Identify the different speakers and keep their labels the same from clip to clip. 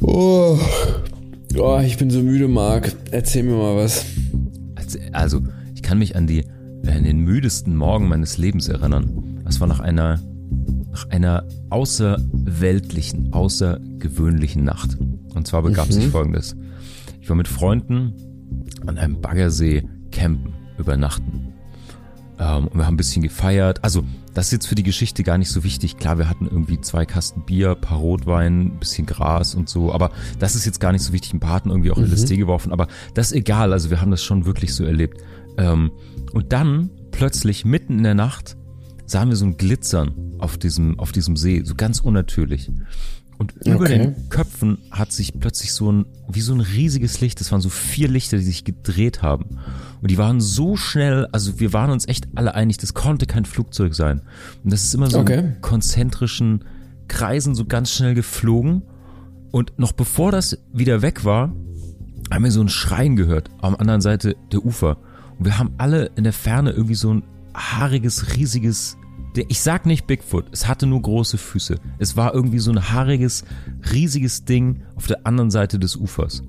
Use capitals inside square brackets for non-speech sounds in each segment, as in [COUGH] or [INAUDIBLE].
Speaker 1: Oh. oh, ich bin so müde, Marc. Erzähl mir mal was.
Speaker 2: Also, ich kann mich an die an den müdesten Morgen meines Lebens erinnern. Das war nach einer nach einer außerweltlichen, außergewöhnlichen Nacht. Und zwar begab mhm. sich folgendes. Ich war mit Freunden an einem Baggersee campen, übernachten. Ähm, und wir haben ein bisschen gefeiert. Also, das ist jetzt für die Geschichte gar nicht so wichtig. Klar, wir hatten irgendwie zwei Kasten Bier, paar Rotwein, ein bisschen Gras und so. Aber das ist jetzt gar nicht so wichtig. Ein paar hatten irgendwie auch mhm. LSD geworfen. Aber das ist egal. Also, wir haben das schon wirklich so erlebt. Ähm, und dann plötzlich mitten in der Nacht sahen wir so ein Glitzern auf diesem, auf diesem See, so ganz unnatürlich. Und über okay. den Köpfen hat sich plötzlich so ein, wie so ein riesiges Licht, das waren so vier Lichter, die sich gedreht haben. Und die waren so schnell, also wir waren uns echt alle einig, das konnte kein Flugzeug sein. Und das ist immer so okay. in konzentrischen Kreisen so ganz schnell geflogen. Und noch bevor das wieder weg war, haben wir so ein Schreien gehört am anderen Seite der Ufer. Und wir haben alle in der Ferne irgendwie so ein haariges, riesiges, ich sag nicht Bigfoot, es hatte nur große Füße. Es war irgendwie so ein haariges, riesiges Ding auf der anderen Seite des Ufers.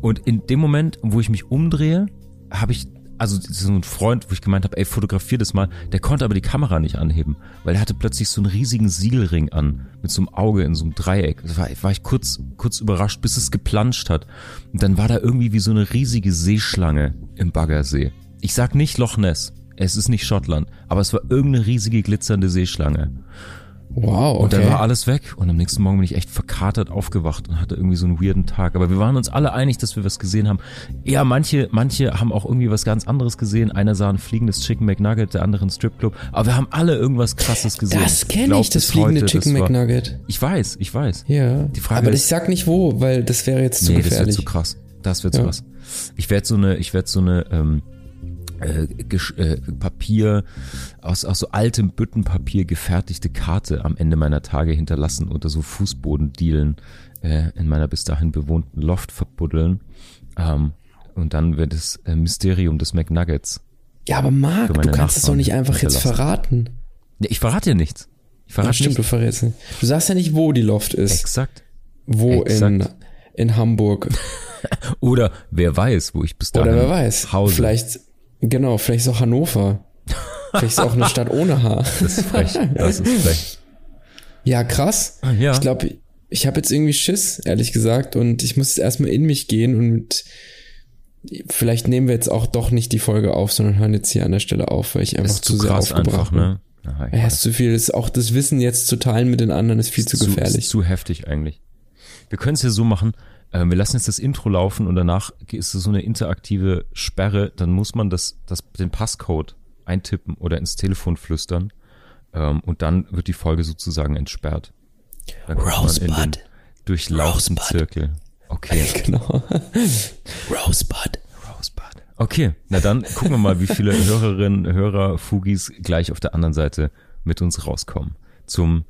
Speaker 2: Und in dem Moment, wo ich mich umdrehe, habe ich, also so ein Freund, wo ich gemeint habe, ey, fotografier das mal, der konnte aber die Kamera nicht anheben, weil er hatte plötzlich so einen riesigen Siegelring an, mit so einem Auge in so einem Dreieck. Da war, war ich kurz, kurz überrascht, bis es geplanscht hat. Und dann war da irgendwie wie so eine riesige Seeschlange im Baggersee. Ich sag nicht Loch Ness, es ist nicht Schottland, aber es war irgendeine riesige glitzernde Seeschlange.
Speaker 1: Wow, okay.
Speaker 2: Und dann war alles weg und am nächsten Morgen bin ich echt verkatert aufgewacht und hatte irgendwie so einen weirden Tag. Aber wir waren uns alle einig, dass wir was gesehen haben. Ja, manche, manche haben auch irgendwie was ganz anderes gesehen. Einer sah ein fliegendes Chicken McNugget, der andere ein Stripclub. Aber wir haben alle irgendwas krasses gesehen.
Speaker 1: Das kenne ich, das fliegende Chicken McNugget.
Speaker 2: War, ich weiß, ich weiß.
Speaker 1: Ja. Die Frage aber ist, ich sag nicht wo, weil das wäre jetzt zu nee, gefährlich.
Speaker 2: das wird zu krass. Das wird ja. zu krass. Ich werde so eine, ich werde so eine, ähm, äh, äh, Papier, aus, aus so altem Büttenpapier gefertigte Karte am Ende meiner Tage hinterlassen unter so Fußbodendielen äh, in meiner bis dahin bewohnten Loft verbuddeln. Ähm, und dann wird das äh, Mysterium des McNuggets.
Speaker 1: Ja, aber Marc, du kannst es doch nicht einfach jetzt verraten.
Speaker 2: Ja, ich verrate ja nichts. Ich verrate
Speaker 1: ja, stimmt,
Speaker 2: nicht.
Speaker 1: du verrätst nicht. Du sagst ja nicht, wo die Loft ist.
Speaker 2: Exakt.
Speaker 1: Wo Exakt. in in Hamburg. [LAUGHS]
Speaker 2: Oder wer weiß, wo ich bis dahin
Speaker 1: Oder wer weiß. Hause. Vielleicht Genau, vielleicht ist auch Hannover. vielleicht ist auch eine Stadt ohne Haar. [LAUGHS]
Speaker 2: Das ist frech. Das ist frech.
Speaker 1: Ja, krass.
Speaker 2: Ah, ja.
Speaker 1: Ich glaube, ich habe jetzt irgendwie Schiss, ehrlich gesagt, und ich muss jetzt erstmal in mich gehen und vielleicht nehmen wir jetzt auch doch nicht die Folge auf, sondern hören jetzt hier an der Stelle auf, weil ich einfach zu, zu sehr aufgebracht einfach, ne? Aha, ja, ist zu viel. Ist auch das Wissen jetzt zu teilen mit den anderen ist viel ist zu gefährlich.
Speaker 2: Ist zu heftig eigentlich. Wir können es ja so machen, wir lassen jetzt das Intro laufen und danach ist es so eine interaktive Sperre, dann muss man das, das, den Passcode eintippen oder ins Telefon flüstern ähm, und dann wird die Folge sozusagen entsperrt.
Speaker 1: Dann Rosebud.
Speaker 2: Durchlaufen Zirkel. Okay. [LAUGHS]
Speaker 1: Genau.
Speaker 2: Rosebud. Rosebud. Okay, na dann gucken wir mal, wie viele [LAUGHS] Hörerinnen, Hörer, Fugis gleich auf der anderen Seite mit uns rauskommen. Zum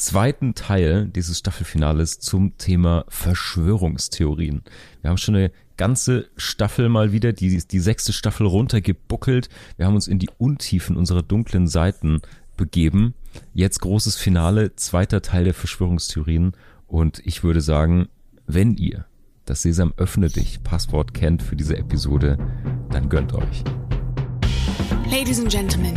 Speaker 2: zweiten Teil dieses Staffelfinales zum Thema Verschwörungstheorien. Wir haben schon eine ganze Staffel mal wieder, die, die sechste Staffel runtergebuckelt. Wir haben uns in die Untiefen unserer dunklen Seiten begeben. Jetzt großes Finale, zweiter Teil der Verschwörungstheorien. Und ich würde sagen, wenn ihr das Sesam öffne dich Passwort kennt für diese Episode, dann gönnt euch.
Speaker 3: Ladies and Gentlemen,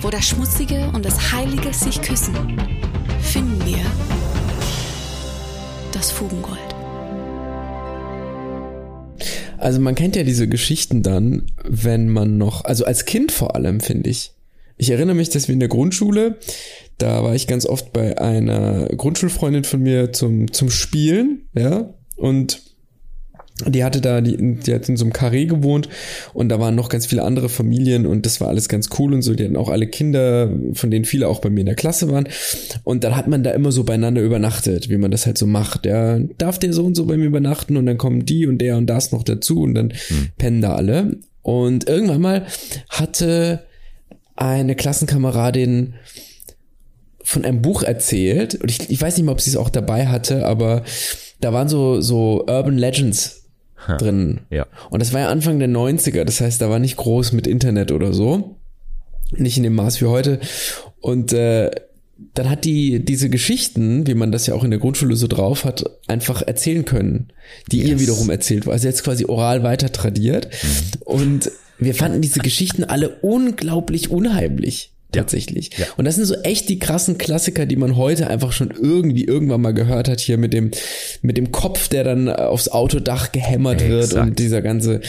Speaker 3: wo das Schmutzige und das Heilige sich küssen, finden wir das Fugengold.
Speaker 1: Also man kennt ja diese Geschichten dann, wenn man noch, also als Kind vor allem, finde ich. Ich erinnere mich, dass wir in der Grundschule, da war ich ganz oft bei einer Grundschulfreundin von mir zum, zum Spielen, ja, und die hatte da, die, die hat in so einem Karree gewohnt und da waren noch ganz viele andere Familien und das war alles ganz cool und so. Die hatten auch alle Kinder, von denen viele auch bei mir in der Klasse waren. Und dann hat man da immer so beieinander übernachtet, wie man das halt so macht. Ja, darf der so und so bei mir übernachten und dann kommen die und der und das noch dazu und dann hm. pennen da alle. Und irgendwann mal hatte eine Klassenkameradin von einem Buch erzählt und ich, ich weiß nicht mal, ob sie es auch dabei hatte, aber da waren so, so Urban Legends drin.
Speaker 2: Ja.
Speaker 1: Und das war ja Anfang der 90er, das heißt, da war nicht groß mit Internet oder so. Nicht in dem Maß wie heute. Und äh, dann hat die diese Geschichten, wie man das ja auch in der Grundschule so drauf hat, einfach erzählen können, die yes. ihr wiederum erzählt war. Also jetzt quasi oral weiter tradiert. Mhm. Und wir fanden diese Geschichten alle unglaublich unheimlich tatsächlich. Ja. Und das sind so echt die krassen Klassiker, die man heute einfach schon irgendwie irgendwann mal gehört hat, hier mit dem, mit dem Kopf, der dann aufs Autodach gehämmert Exakt. wird und dieser ganze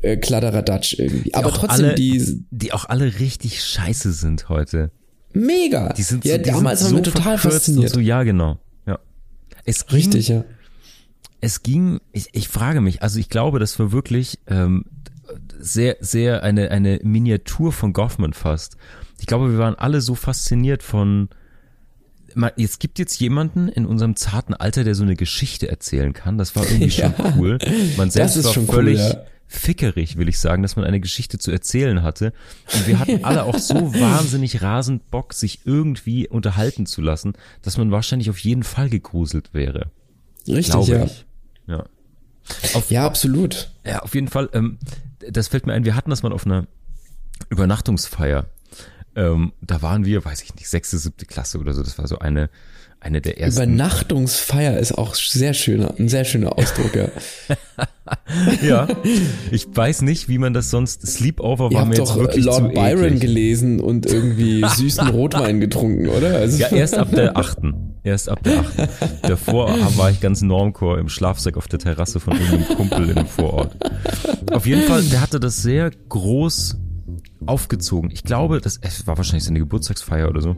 Speaker 1: äh, Kladderadatsch irgendwie. Die Aber trotzdem,
Speaker 2: alle,
Speaker 1: die.
Speaker 2: Die auch alle richtig scheiße sind heute.
Speaker 1: Mega.
Speaker 2: Die sind so, ja, die damals sind so haben wir total fasziniert. So, ja, genau. Ja. Es ging,
Speaker 1: richtig, ja.
Speaker 2: Es ging, ich, ich frage mich, also ich glaube, das war wirklich ähm, sehr, sehr eine, eine Miniatur von Goffman fast ich glaube, wir waren alle so fasziniert von, es gibt jetzt jemanden in unserem zarten Alter, der so eine Geschichte erzählen kann. Das war irgendwie [LAUGHS] ja, schon cool. Man selbst war völlig cool, ja. fickerig, will ich sagen, dass man eine Geschichte zu erzählen hatte. Und wir hatten [LAUGHS] alle auch so wahnsinnig rasend Bock, sich irgendwie unterhalten zu lassen, dass man wahrscheinlich auf jeden Fall gegruselt wäre.
Speaker 1: Richtig, ja.
Speaker 2: Ich. Ja.
Speaker 1: Auf, ja, absolut.
Speaker 2: Ja, auf jeden Fall. Ähm, das fällt mir ein, wir hatten das mal auf einer Übernachtungsfeier ähm, da waren wir, weiß ich nicht, sechste, siebte Klasse oder so. Das war so eine, eine der ersten.
Speaker 1: Übernachtungsfeier ist auch sehr schöner, ein sehr schöner Ausdruck, ja. [LAUGHS]
Speaker 2: ja, ich weiß nicht, wie man das sonst, Sleepover war mir jetzt wirklich
Speaker 1: Lord
Speaker 2: zu
Speaker 1: Byron
Speaker 2: eklig.
Speaker 1: gelesen und irgendwie [LAUGHS] süßen Rotwein getrunken, oder?
Speaker 2: Also ja, erst ab der achten. Erst ab der achten. Davor war ich ganz Normcore im Schlafsack auf der Terrasse von irgendeinem Kumpel in einem Vorort. Auf jeden Fall, der hatte das sehr groß aufgezogen. Ich glaube, das es war wahrscheinlich seine Geburtstagsfeier oder so.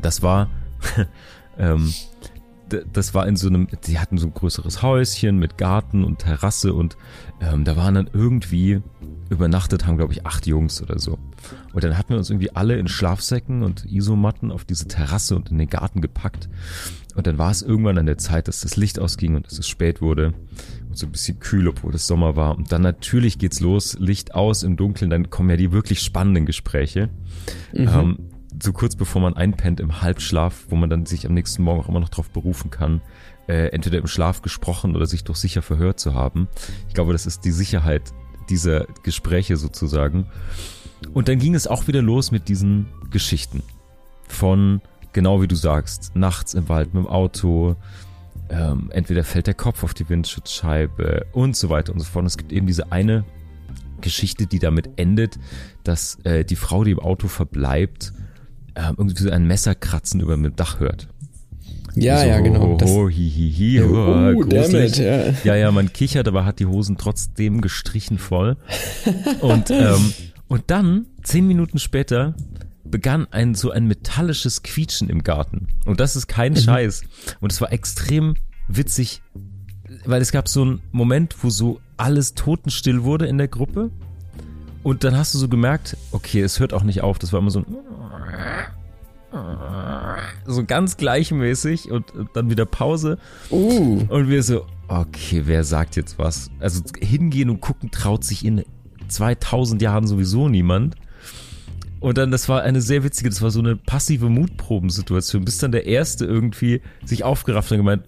Speaker 2: Das war, [LAUGHS] ähm, das war in so einem, die hatten so ein größeres Häuschen mit Garten und Terrasse und ähm, da waren dann irgendwie übernachtet haben, glaube ich, acht Jungs oder so. Und dann hatten wir uns irgendwie alle in Schlafsäcken und Isomatten auf diese Terrasse und in den Garten gepackt. Und dann war es irgendwann an der Zeit, dass das Licht ausging und dass es spät wurde so ein bisschen kühl, obwohl es Sommer war. Und dann natürlich geht's los, Licht aus im Dunkeln, dann kommen ja die wirklich spannenden Gespräche. Mhm. Ähm, so kurz bevor man einpennt im Halbschlaf, wo man dann sich am nächsten Morgen auch immer noch drauf berufen kann, äh, entweder im Schlaf gesprochen oder sich doch sicher verhört zu haben. Ich glaube, das ist die Sicherheit dieser Gespräche sozusagen. Und dann ging es auch wieder los mit diesen Geschichten von, genau wie du sagst, nachts im Wald mit dem Auto, ähm, entweder fällt der Kopf auf die Windschutzscheibe und so weiter und so fort. Und es gibt eben diese eine Geschichte, die damit endet, dass äh, die Frau, die im Auto verbleibt, äh, irgendwie so ein Messerkratzen über dem Dach hört.
Speaker 1: Ja, so, ja, genau.
Speaker 2: Das, ho, hi, hi, hi, oh, oh, damit, ja. ja, ja, man kichert, aber hat die Hosen trotzdem gestrichen voll. Und, ähm, und dann, zehn Minuten später, begann ein so ein metallisches Quietschen im Garten. Und das ist kein mhm. Scheiß. Und es war extrem witzig, weil es gab so einen Moment, wo so alles totenstill wurde in der Gruppe. Und dann hast du so gemerkt, okay, es hört auch nicht auf. Das war immer so ein so ganz gleichmäßig und dann wieder Pause.
Speaker 1: Uh.
Speaker 2: Und wir so, okay, wer sagt jetzt was? Also hingehen und gucken traut sich in 2000 Jahren sowieso niemand. Und dann, das war eine sehr witzige, das war so eine passive Mutprobensituation, bis dann der Erste irgendwie sich aufgerafft und gemeint,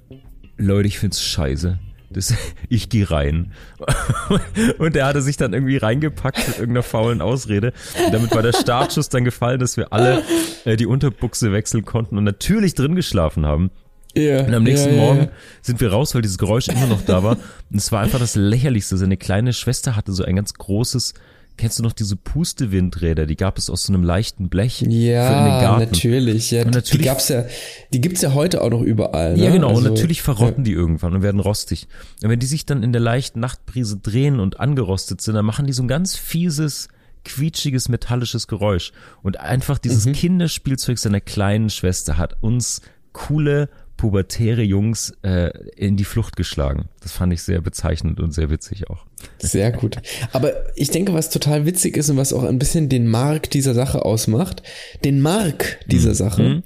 Speaker 2: Leute, ich find's scheiße. Das, [LAUGHS] ich gehe rein. [LAUGHS] Und er hatte sich dann irgendwie reingepackt mit irgendeiner faulen Ausrede. Und damit war der Startschuss dann gefallen, dass wir alle äh, die Unterbuchse wechseln konnten und natürlich drin geschlafen haben.
Speaker 1: Yeah,
Speaker 2: und am nächsten
Speaker 1: yeah,
Speaker 2: Morgen
Speaker 1: yeah.
Speaker 2: sind wir raus, weil dieses Geräusch immer noch da war. Und es war einfach das Lächerlichste. Seine kleine Schwester hatte so ein ganz großes Kennst du noch diese Pustewindräder? Die gab es aus so einem leichten Blech.
Speaker 1: Ja, natürlich. Ja, und natürlich. Die gab's ja, die gibt's ja heute auch noch überall. Ne?
Speaker 2: Ja, genau. Also, und natürlich verrotten ja. die irgendwann und werden rostig. Und wenn die sich dann in der leichten Nachtbrise drehen und angerostet sind, dann machen die so ein ganz fieses, quietschiges, metallisches Geräusch. Und einfach dieses mhm. Kinderspielzeug seiner kleinen Schwester hat uns coole pubertäre Jungs äh, in die Flucht geschlagen. Das fand ich sehr bezeichnend und sehr witzig auch.
Speaker 1: Sehr gut. Aber ich denke, was total witzig ist und was auch ein bisschen den Mark dieser Sache ausmacht, den Mark dieser mhm. Sache,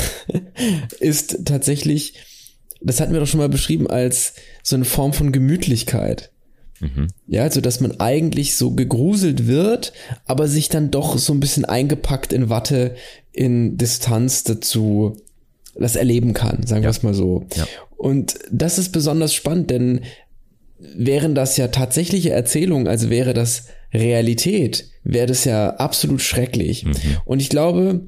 Speaker 1: [LAUGHS] ist tatsächlich, das hatten wir doch schon mal beschrieben als so eine Form von Gemütlichkeit. Mhm. Ja, also dass man eigentlich so gegruselt wird, aber sich dann doch so ein bisschen eingepackt in Watte in Distanz dazu das erleben kann, sagen ja. wir es mal so. Ja. Und das ist besonders spannend, denn wären das ja tatsächliche Erzählungen, also wäre das Realität, wäre das ja absolut schrecklich. Mhm. Und ich glaube,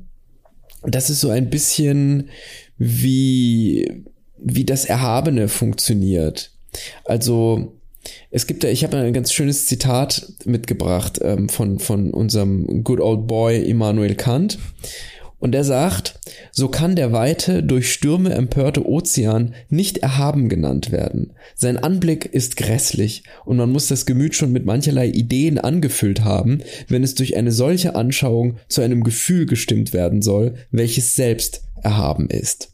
Speaker 1: das ist so ein bisschen wie, wie das Erhabene funktioniert. Also, es gibt ja, ich habe ein ganz schönes Zitat mitgebracht ähm, von, von unserem good old boy Immanuel Kant. Und er sagt, so kann der weite, durch Stürme empörte Ozean nicht erhaben genannt werden. Sein Anblick ist grässlich und man muss das Gemüt schon mit mancherlei Ideen angefüllt haben, wenn es durch eine solche Anschauung zu einem Gefühl gestimmt werden soll, welches selbst erhaben ist.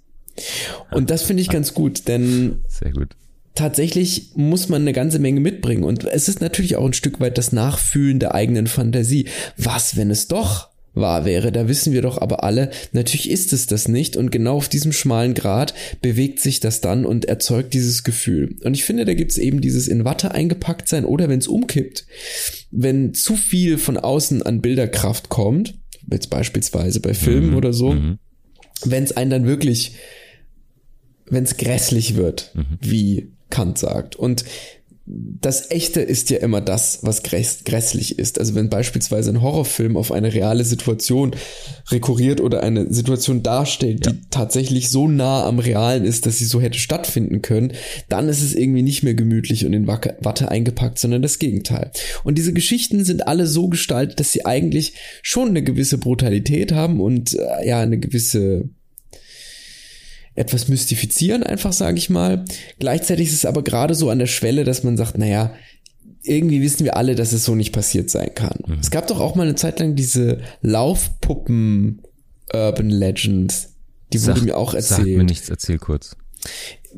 Speaker 1: Und das finde ich ganz gut, denn
Speaker 2: Sehr gut.
Speaker 1: tatsächlich muss man eine ganze Menge mitbringen. Und es ist natürlich auch ein Stück weit das Nachfühlen der eigenen Fantasie. Was, wenn es doch wahr wäre. Da wissen wir doch aber alle, natürlich ist es das nicht und genau auf diesem schmalen Grad bewegt sich das dann und erzeugt dieses Gefühl. Und ich finde, da gibt es eben dieses in Watte eingepackt sein oder wenn es umkippt, wenn zu viel von außen an Bilderkraft kommt, jetzt beispielsweise bei Filmen mhm. oder so, mhm. wenn es einen dann wirklich, wenn es grässlich wird, mhm. wie Kant sagt. Und das Echte ist ja immer das, was grässlich ist. Also wenn beispielsweise ein Horrorfilm auf eine reale Situation rekurriert oder eine Situation darstellt, ja. die tatsächlich so nah am Realen ist, dass sie so hätte stattfinden können, dann ist es irgendwie nicht mehr gemütlich und in Watte eingepackt, sondern das Gegenteil. Und diese Geschichten sind alle so gestaltet, dass sie eigentlich schon eine gewisse Brutalität haben und äh, ja, eine gewisse etwas mystifizieren, einfach sage ich mal. Gleichzeitig ist es aber gerade so an der Schwelle, dass man sagt, naja, irgendwie wissen wir alle, dass es so nicht passiert sein kann. Mhm. Es gab doch auch mal eine Zeit lang diese Laufpuppen Urban Legends. Die sag, wurde mir auch erzählt. Sag
Speaker 2: mir nichts, erzähl kurz.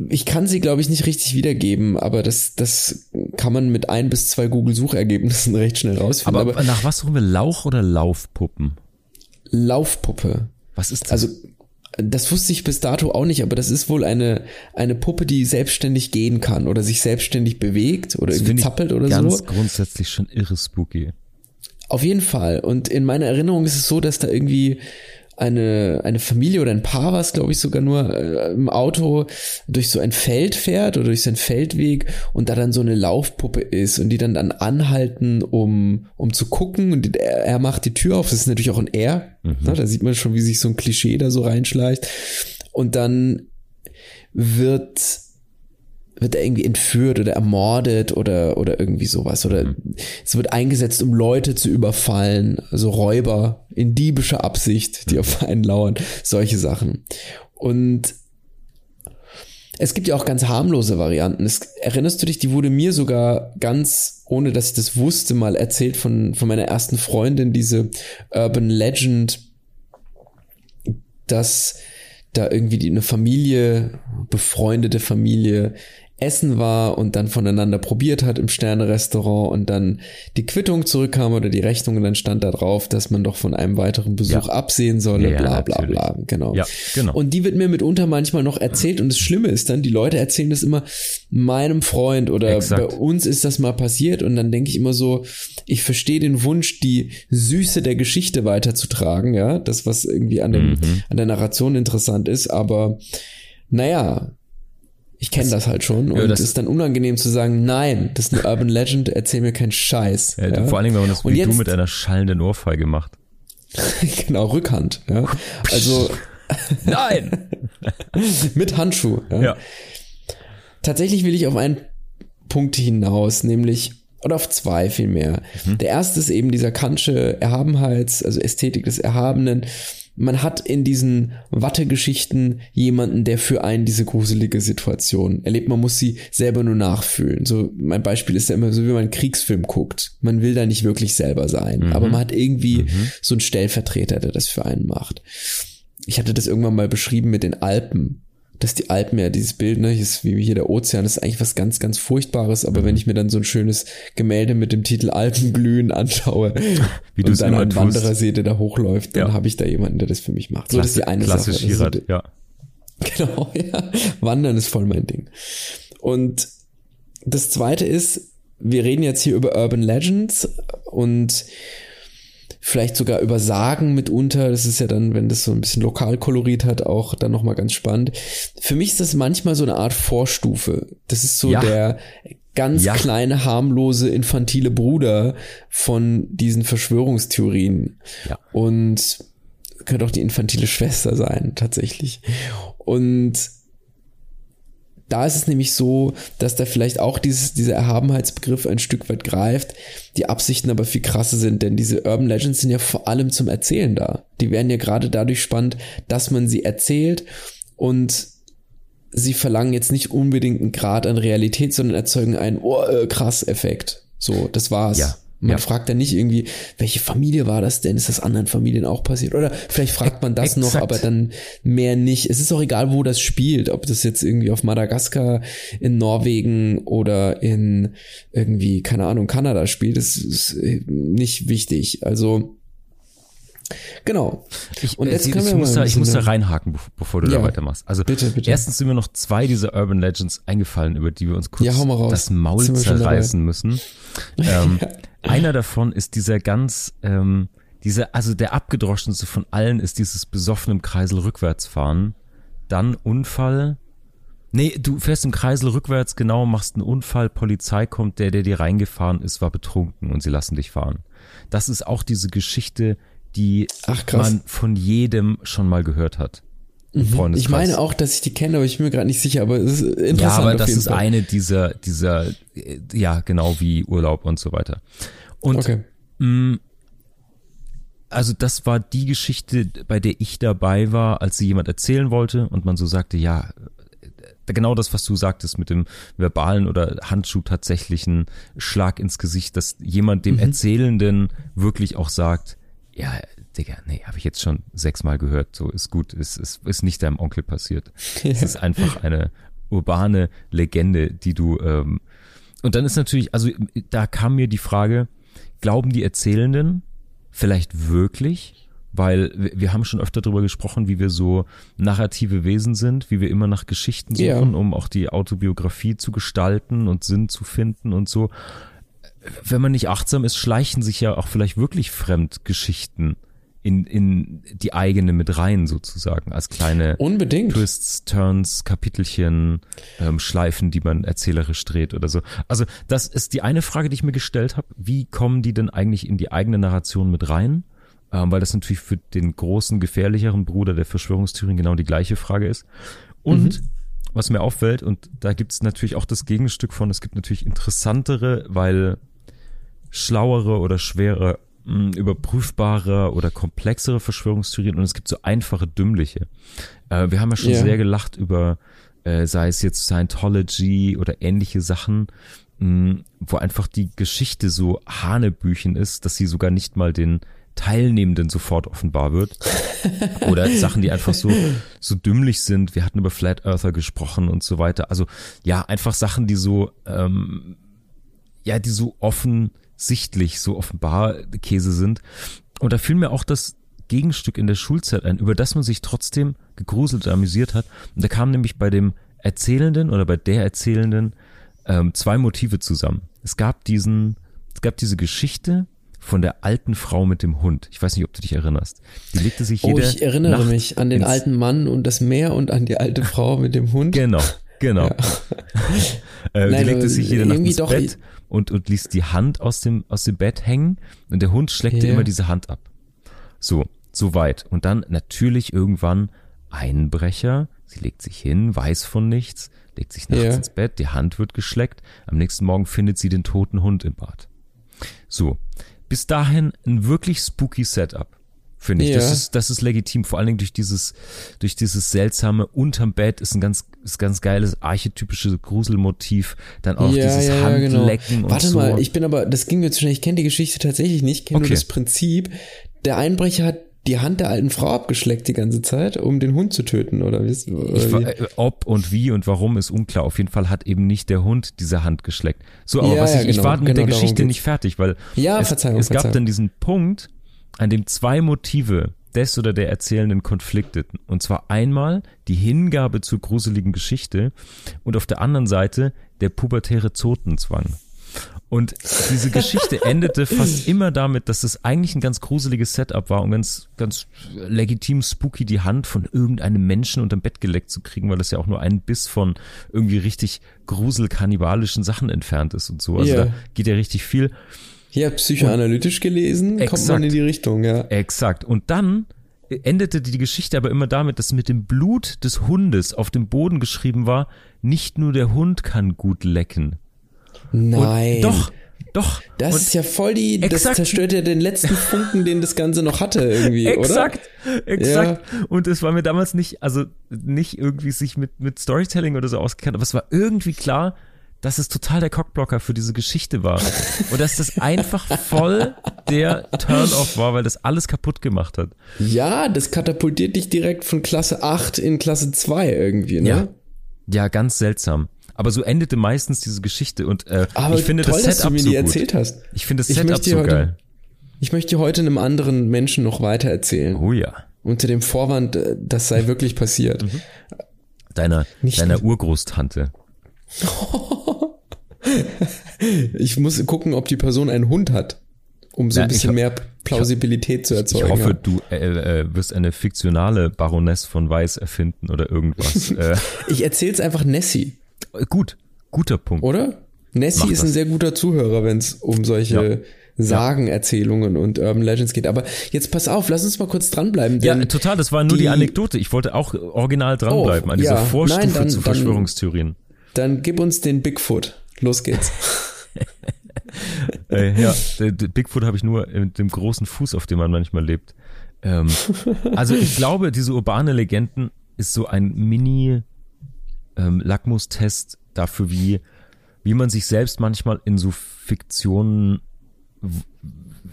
Speaker 1: Ich kann sie, glaube ich, nicht richtig wiedergeben, aber das, das kann man mit ein bis zwei Google-Suchergebnissen [LAUGHS] recht schnell rausfinden.
Speaker 2: Aber, aber nach was suchen wir? Lauch oder Laufpuppen?
Speaker 1: Laufpuppe.
Speaker 2: Was ist das?
Speaker 1: Also das wusste ich bis dato auch nicht, aber das ist wohl eine, eine Puppe, die selbstständig gehen kann oder sich selbstständig bewegt oder das irgendwie zappelt oder
Speaker 2: ganz
Speaker 1: so.
Speaker 2: Ganz grundsätzlich schon irre spooky.
Speaker 1: Auf jeden Fall. Und in meiner Erinnerung ist es so, dass da irgendwie eine, eine Familie oder ein Paar was, glaube ich, sogar nur äh, im Auto durch so ein Feld fährt oder durch so einen Feldweg und da dann so eine Laufpuppe ist und die dann dann anhalten, um, um zu gucken und er, er macht die Tür auf. Das ist natürlich auch ein R. Mhm. Ne? Da sieht man schon, wie sich so ein Klischee da so reinschleicht. Und dann wird wird er irgendwie entführt oder ermordet oder, oder irgendwie sowas. Oder mhm. es wird eingesetzt, um Leute zu überfallen, also Räuber in diebischer Absicht, die auf einen lauern, solche Sachen. Und es gibt ja auch ganz harmlose Varianten. Es, erinnerst du dich, die wurde mir sogar ganz, ohne dass ich das wusste, mal erzählt von, von meiner ersten Freundin, diese Urban Legend, dass da irgendwie die, eine Familie, befreundete Familie essen war und dann voneinander probiert hat im Sternerestaurant und dann die Quittung zurückkam oder die Rechnung und dann stand da drauf, dass man doch von einem weiteren Besuch ja. absehen solle, ja, bla bla natürlich. bla. Genau. Ja, genau. Und die wird mir mitunter manchmal noch erzählt und das Schlimme ist dann, die Leute erzählen das immer meinem Freund oder Exakt. bei uns ist das mal passiert und dann denke ich immer so, ich verstehe den Wunsch, die Süße der Geschichte weiterzutragen, ja, das was irgendwie an, dem, mhm. an der Narration interessant ist, aber naja, ich kenne das halt schon und es ist dann unangenehm zu sagen, nein, das ist eine Urban Legend, erzähl mir keinen Scheiß.
Speaker 2: Ja, ja. Vor allen Dingen, wenn man das wie jetzt, du mit einer schallenden Ohrfeige macht. [LAUGHS]
Speaker 1: genau, Rückhand. Ja. Also [LAUGHS]
Speaker 2: nein, [LAUGHS]
Speaker 1: mit Handschuh. Ja. ja. Tatsächlich will ich auf einen Punkt hinaus, nämlich oder auf zwei vielmehr. Mhm. Der erste ist eben dieser Kantsche Erhabenheits, also Ästhetik des Erhabenen man hat in diesen Wattegeschichten jemanden, der für einen diese gruselige Situation erlebt. Man muss sie selber nur nachfühlen. So, mein Beispiel ist ja immer so, wie man einen Kriegsfilm guckt. Man will da nicht wirklich selber sein, mhm. aber man hat irgendwie mhm. so einen Stellvertreter, der das für einen macht. Ich hatte das irgendwann mal beschrieben mit den Alpen. Dass die Alpen ja dieses Bild, ne, ist wie hier der Ozean, das ist eigentlich was ganz, ganz Furchtbares, aber wenn ich mir dann so ein schönes Gemälde mit dem Titel Alpenglühen anschaue [LAUGHS] wie und dann einen Wanderer sehe, der da hochläuft, dann ja. habe ich da jemanden, der das für mich macht.
Speaker 2: So, das ist die eine Klassisch Sache. Klassisch ja. [LAUGHS]
Speaker 1: Genau, ja. Wandern ist voll mein Ding. Und das zweite ist, wir reden jetzt hier über Urban Legends und vielleicht sogar über Sagen mitunter. Das ist ja dann, wenn das so ein bisschen Lokalkolorit hat, auch dann nochmal ganz spannend. Für mich ist das manchmal so eine Art Vorstufe. Das ist so ja. der ganz ja. kleine, harmlose, infantile Bruder von diesen Verschwörungstheorien. Ja. Und könnte auch die infantile Schwester sein, tatsächlich. Und da ist es nämlich so, dass da vielleicht auch dieses, dieser Erhabenheitsbegriff ein Stück weit greift, die Absichten aber viel krasser sind, denn diese Urban Legends sind ja vor allem zum Erzählen da. Die werden ja gerade dadurch spannend, dass man sie erzählt und sie verlangen jetzt nicht unbedingt einen Grad an Realität, sondern erzeugen einen oh, äh, krass Effekt. So, das war's. Ja. Man ja. fragt dann nicht irgendwie, welche Familie war das denn? Ist das anderen Familien auch passiert? Oder vielleicht fragt man das Exakt. noch, aber dann mehr nicht. Es ist auch egal, wo das spielt, ob das jetzt irgendwie auf Madagaskar, in Norwegen oder in irgendwie, keine Ahnung, Kanada spielt. Das ist nicht wichtig. Also, Genau.
Speaker 2: Ich, und jetzt ich, ich, muss, da, ich muss da reinhaken, bevor du ja, da weitermachst. Also bitte, bitte. erstens sind mir noch zwei dieser Urban Legends eingefallen, über die wir uns kurz ja, das Maul zerreißen müssen. [LAUGHS] Ähm, einer davon ist dieser ganz, ähm, dieser, also der abgedroschenste von allen ist dieses besoffen im Kreisel rückwärts fahren. Dann Unfall. Nee, du fährst im Kreisel rückwärts, genau, machst einen Unfall, Polizei kommt, der, der dir reingefahren ist, war betrunken und sie lassen dich fahren. Das ist auch diese Geschichte, die Ach, man von jedem schon mal gehört hat.
Speaker 1: Mhm. Ich meine auch, dass ich die kenne, aber ich bin mir gerade nicht sicher, aber es ist interessant. Ja,
Speaker 2: aber das ist Fall. eine dieser, dieser, ja, genau wie Urlaub und so weiter. Und okay. mh, mm, also das war die Geschichte, bei der ich dabei war, als sie jemand erzählen wollte und man so sagte, ja, genau das, was du sagtest mit dem verbalen oder Handschuh tatsächlichen Schlag ins Gesicht, dass jemand dem mhm. Erzählenden wirklich auch sagt, ja, Digga, nee, habe ich jetzt schon sechsmal gehört. So ist gut, es ist, ist, ist nicht deinem Onkel passiert. Ja. [LAUGHS] Es ist einfach eine urbane Legende, die du. Ähm, und dann ist natürlich, also da kam mir die Frage: Glauben die Erzählenden vielleicht wirklich? Weil wir haben schon öfter darüber gesprochen, wie wir so narrative Wesen sind, wie wir immer nach Geschichten suchen, ja. um auch die Autobiografie zu gestalten und Sinn zu finden und so wenn man nicht achtsam ist, schleichen sich ja auch vielleicht wirklich Fremdgeschichten in, in die eigene mit rein sozusagen als kleine
Speaker 1: Unbedingt.
Speaker 2: Twists, Turns, Kapitelchen, ähm, Schleifen, die man erzählerisch dreht oder so. Also das ist die eine Frage, die ich mir gestellt habe. Wie kommen die denn eigentlich in die eigene Narration mit rein? Ähm, weil das natürlich für den großen, gefährlicheren Bruder der Verschwörungstheorien genau die gleiche Frage ist. Und mhm. was mir auffällt, und da gibt es natürlich auch das Gegenstück von, es gibt natürlich interessantere, weil schlauere oder schwere überprüfbare oder komplexere Verschwörungstheorien und es gibt so einfache, dümmliche. Äh, wir haben ja schon yeah. sehr gelacht über, äh, sei es jetzt Scientology oder ähnliche Sachen, mh, wo einfach die Geschichte so Hanebüchen ist, dass sie sogar nicht mal den Teilnehmenden sofort offenbar wird. [LAUGHS] Oder Sachen, die einfach so, so dümmlich sind. Wir hatten über Flat Earther gesprochen und so weiter. Also ja, einfach Sachen, die so, ähm, ja, die so offen sichtlich so offenbar Käse sind. Und da fiel mir auch das Gegenstück in der Schulzeit ein, über das man sich trotzdem gegruselt und amüsiert hat. Und da kamen nämlich bei dem Erzählenden oder bei der Erzählenden ähm, zwei Motive zusammen. Es gab diesen, es gab diese Geschichte von der alten Frau mit dem Hund. Ich weiß nicht, ob du dich erinnerst. Die legte sich jede
Speaker 1: Oh, ich erinnere
Speaker 2: Nacht
Speaker 1: mich an den alten Mann und das Meer und an die alte Frau mit dem Hund.
Speaker 2: Genau, genau. [LAUGHS] Äh, Nein, die legte sich jede Nacht ins Bett und, und ließ die Hand aus dem, aus dem Bett hängen und der Hund schleckte yeah. immer diese Hand ab. So, so weit. Und dann natürlich irgendwann Einbrecher. Sie legt sich hin, weiß von nichts, legt sich nachts yeah. ins Bett, die Hand wird geschleckt. Am nächsten Morgen findet sie den toten Hund im Bad. So, bis dahin ein wirklich spooky Setup finde ich. Ja. Das ist, das ist legitim, vor allen Dingen durch dieses, durch dieses seltsame unterm Bett ist ein ganz, ist ganz geiles archetypisches Gruselmotiv. Dann auch ja, dieses ja, Handlecken genau. und
Speaker 1: Warte
Speaker 2: so.
Speaker 1: mal, ich bin aber, das ging mir zu schnell, ich kenne die Geschichte tatsächlich nicht, kenne okay. nur das Prinzip. Der Einbrecher hat die Hand der alten Frau abgeschleckt die ganze Zeit, um den Hund zu töten, oder wie? Oder
Speaker 2: wie? Äh, ob und wie und warum ist unklar. Auf jeden Fall hat eben nicht der Hund diese Hand geschleckt. So, aber ja, was ich, ja, genau, ich war mit genau der Geschichte nicht fertig, weil
Speaker 1: ja,
Speaker 2: es,
Speaker 1: Verzeihung,
Speaker 2: es
Speaker 1: Verzeihung.
Speaker 2: gab dann diesen Punkt, an dem zwei Motive des oder der Erzählenden konflikteten. Und zwar einmal die Hingabe zur gruseligen Geschichte und auf der anderen Seite der pubertäre Zotenzwang. Und diese Geschichte [LAUGHS] endete fast immer damit, dass es eigentlich ein ganz gruseliges Setup war und ganz, ganz legitim spooky die Hand von irgendeinem Menschen unterm Bett geleckt zu kriegen, weil das ja auch nur ein Biss von irgendwie richtig gruselkannibalischen Sachen entfernt ist und so. Also yeah. da geht ja richtig viel.
Speaker 1: Ja, psychoanalytisch gelesen exakt, kommt man in die Richtung, ja.
Speaker 2: Exakt. Und dann endete die Geschichte aber immer damit, dass mit dem Blut des Hundes auf dem Boden geschrieben war, nicht nur der Hund kann gut lecken.
Speaker 1: Nein.
Speaker 2: Und doch, doch.
Speaker 1: Das und ist ja voll die, exakt. das zerstört ja den letzten Funken, den das Ganze noch hatte irgendwie,
Speaker 2: exakt, oder? Exakt, exakt. Ja. Und es war mir damals nicht, also nicht irgendwie sich mit, mit Storytelling oder so ausgekannt, aber es war irgendwie klar, dass es total der Cockblocker für diese Geschichte war. Und dass das einfach voll der Turn-off war, weil das alles kaputt gemacht hat.
Speaker 1: Ja, das katapultiert dich direkt von Klasse 8 in Klasse 2 irgendwie, ne?
Speaker 2: Ja, ja ganz seltsam. Aber so endete meistens diese Geschichte und äh,
Speaker 1: Aber
Speaker 2: ich finde
Speaker 1: toll,
Speaker 2: das Setup
Speaker 1: dass du mir
Speaker 2: so
Speaker 1: die
Speaker 2: gut.
Speaker 1: erzählt hast.
Speaker 2: Ich finde das Setup so heute, geil.
Speaker 1: Ich möchte dir heute einem anderen Menschen noch weiter erzählen.
Speaker 2: Oh ja.
Speaker 1: Unter dem Vorwand, äh, das sei wirklich passiert. Mhm.
Speaker 2: Deiner, deiner Urgroßtante. [LAUGHS] [LAUGHS]
Speaker 1: ich muss gucken, ob die Person einen Hund hat, um so ja, ein bisschen mehr Plausibilität
Speaker 2: ich,
Speaker 1: zu erzeugen.
Speaker 2: Ich hoffe, du äh, äh, wirst eine fiktionale Baroness von Weiß erfinden oder irgendwas. [LAUGHS] Äh.
Speaker 1: ich erzähl's einfach Nessie.
Speaker 2: Gut, guter Punkt.
Speaker 1: Oder? Nessie Mach ist das. ein sehr guter Zuhörer, wenn es um solche ja. Sagenerzählungen und Urban Legends geht. Aber jetzt pass auf, lass uns mal kurz dranbleiben.
Speaker 2: ja, total, das war nur die, die Anekdote. Ich wollte auch original dranbleiben oh, an dieser ja, Vorstufe nein, dann, zu Verschwörungstheorien.
Speaker 1: Dann, dann gib uns den Bigfoot. Los geht's. [LAUGHS]
Speaker 2: äh, ja, Bigfoot habe ich nur mit dem großen Fuß, auf dem man manchmal lebt. Ähm, also ich [LAUGHS] glaube, diese urbane Legenden ist so ein Mini ähm, dafür, wie wie man sich selbst manchmal in so Fiktionen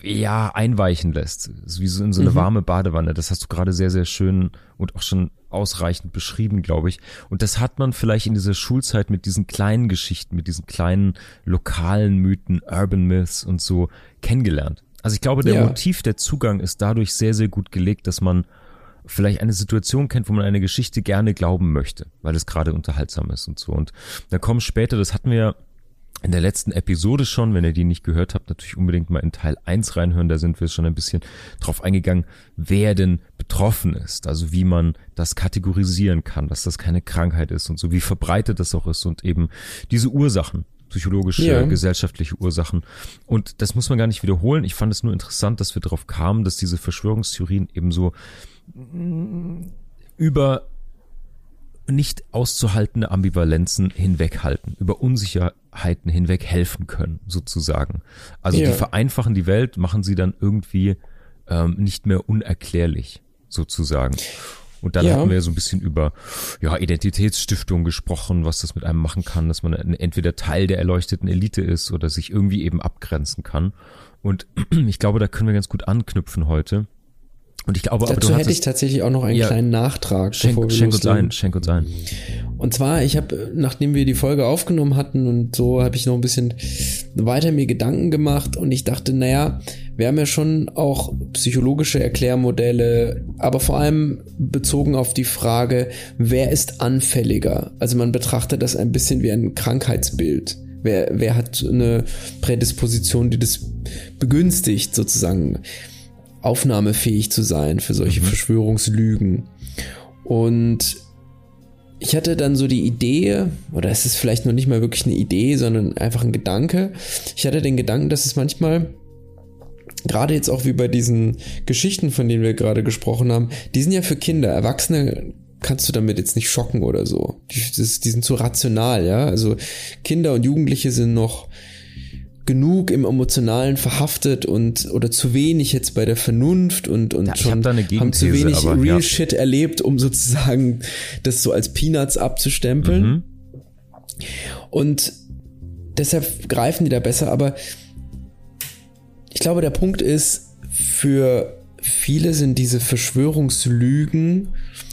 Speaker 2: ja einweichen lässt. Wie so in so eine mhm. warme Badewanne. Das hast du gerade sehr, sehr schön und auch schon ausreichend beschrieben, glaube ich. Und das hat man vielleicht in dieser Schulzeit mit diesen kleinen Geschichten, mit diesen kleinen lokalen Mythen, Urban Myths und so kennengelernt. Also ich glaube, der ja. Motiv, der Zugang ist dadurch sehr, sehr gut gelegt, dass man vielleicht eine Situation kennt, wo man eine Geschichte gerne glauben möchte, weil es gerade unterhaltsam ist und so. Und da kommen später, das hatten wir in der letzten Episode schon, wenn ihr die nicht gehört habt, natürlich unbedingt mal in Teil 1 reinhören, da sind wir schon ein bisschen drauf eingegangen, wer denn betroffen ist, also wie man das kategorisieren kann, dass das keine Krankheit ist und so, wie verbreitet das auch ist und eben diese Ursachen, psychologische, ja. gesellschaftliche Ursachen. Und das muss man gar nicht wiederholen. Ich fand es nur interessant, dass wir darauf kamen, dass diese Verschwörungstheorien eben so über nicht auszuhaltende Ambivalenzen hinweghalten, über Unsicherheiten hinweg helfen können, sozusagen. Also ja. die vereinfachen die Welt, machen sie dann irgendwie ähm, nicht mehr unerklärlich, sozusagen. Und dann ja. hatten wir so ein bisschen über ja, Identitätsstiftung gesprochen, was das mit einem machen kann, dass man entweder Teil der erleuchteten Elite ist oder sich irgendwie eben abgrenzen kann. Und [CLEARS THROAT] ich glaube, da können wir ganz gut anknüpfen heute. Und ich glaube,
Speaker 1: Dazu hätte ich tatsächlich auch noch einen ja, kleinen Nachtrag.
Speaker 2: Schenk, schenk uns ein, schenk uns ein.
Speaker 1: Und zwar, ich habe, nachdem wir die Folge aufgenommen hatten und so, habe ich noch ein bisschen weiter mir Gedanken gemacht und ich dachte, naja, wir haben ja schon auch psychologische Erklärmodelle, aber vor allem bezogen auf die Frage, wer ist anfälliger? Also man betrachtet das ein bisschen wie ein Krankheitsbild. Wer, wer hat eine Prädisposition, die das begünstigt, sozusagen? Aufnahmefähig zu sein für solche mhm. Verschwörungslügen. Und ich hatte dann so die Idee, oder es ist vielleicht noch nicht mal wirklich eine Idee, sondern einfach ein Gedanke. Ich hatte den Gedanken, dass es manchmal, gerade jetzt auch wie bei diesen Geschichten, von denen wir gerade gesprochen haben, die sind ja für Kinder. Erwachsene kannst du damit jetzt nicht schocken oder so. Die, das, die sind zu rational, ja. Also Kinder und Jugendliche sind noch genug im Emotionalen verhaftet und oder zu wenig jetzt bei der Vernunft und, und ja, schon haben zu wenig aber, Real ja. Shit erlebt, um sozusagen das so als Peanuts abzustempeln. Mhm. Und deshalb greifen die da besser, aber ich glaube, der Punkt ist, für viele sind diese Verschwörungslügen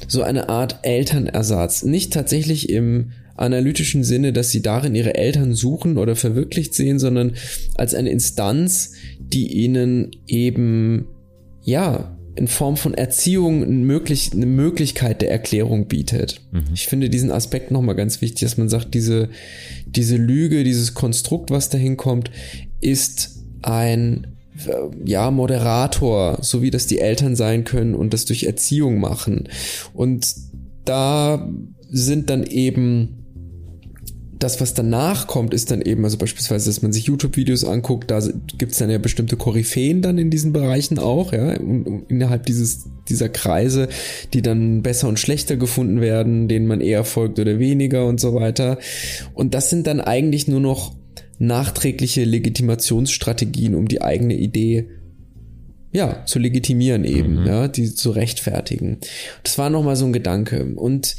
Speaker 1: so eine Art Elternersatz. Nicht tatsächlich im analytischen Sinne, dass sie darin ihre Eltern suchen oder verwirklicht sehen, sondern als eine Instanz, die ihnen eben, ja, in Form von Erziehung eine, möglich, eine Möglichkeit der Erklärung bietet. Mhm. Ich finde diesen Aspekt nochmal ganz wichtig, dass man sagt, diese, diese Lüge, dieses Konstrukt, was dahin kommt, ist ein ja, Moderator, so wie das die Eltern sein können und das durch Erziehung machen. Und da sind dann eben das, was danach kommt, ist dann eben, also beispielsweise, dass man sich YouTube-Videos anguckt, da gibt's dann ja bestimmte Koryphäen dann in diesen Bereichen auch, ja, und innerhalb dieses, dieser Kreise, die dann besser und schlechter gefunden werden, denen man eher folgt oder weniger und so weiter. Und das sind dann eigentlich nur noch nachträgliche Legitimationsstrategien, um die eigene Idee ja, zu legitimieren eben, mhm. ja, die zu rechtfertigen. Das war nochmal so ein Gedanke. Und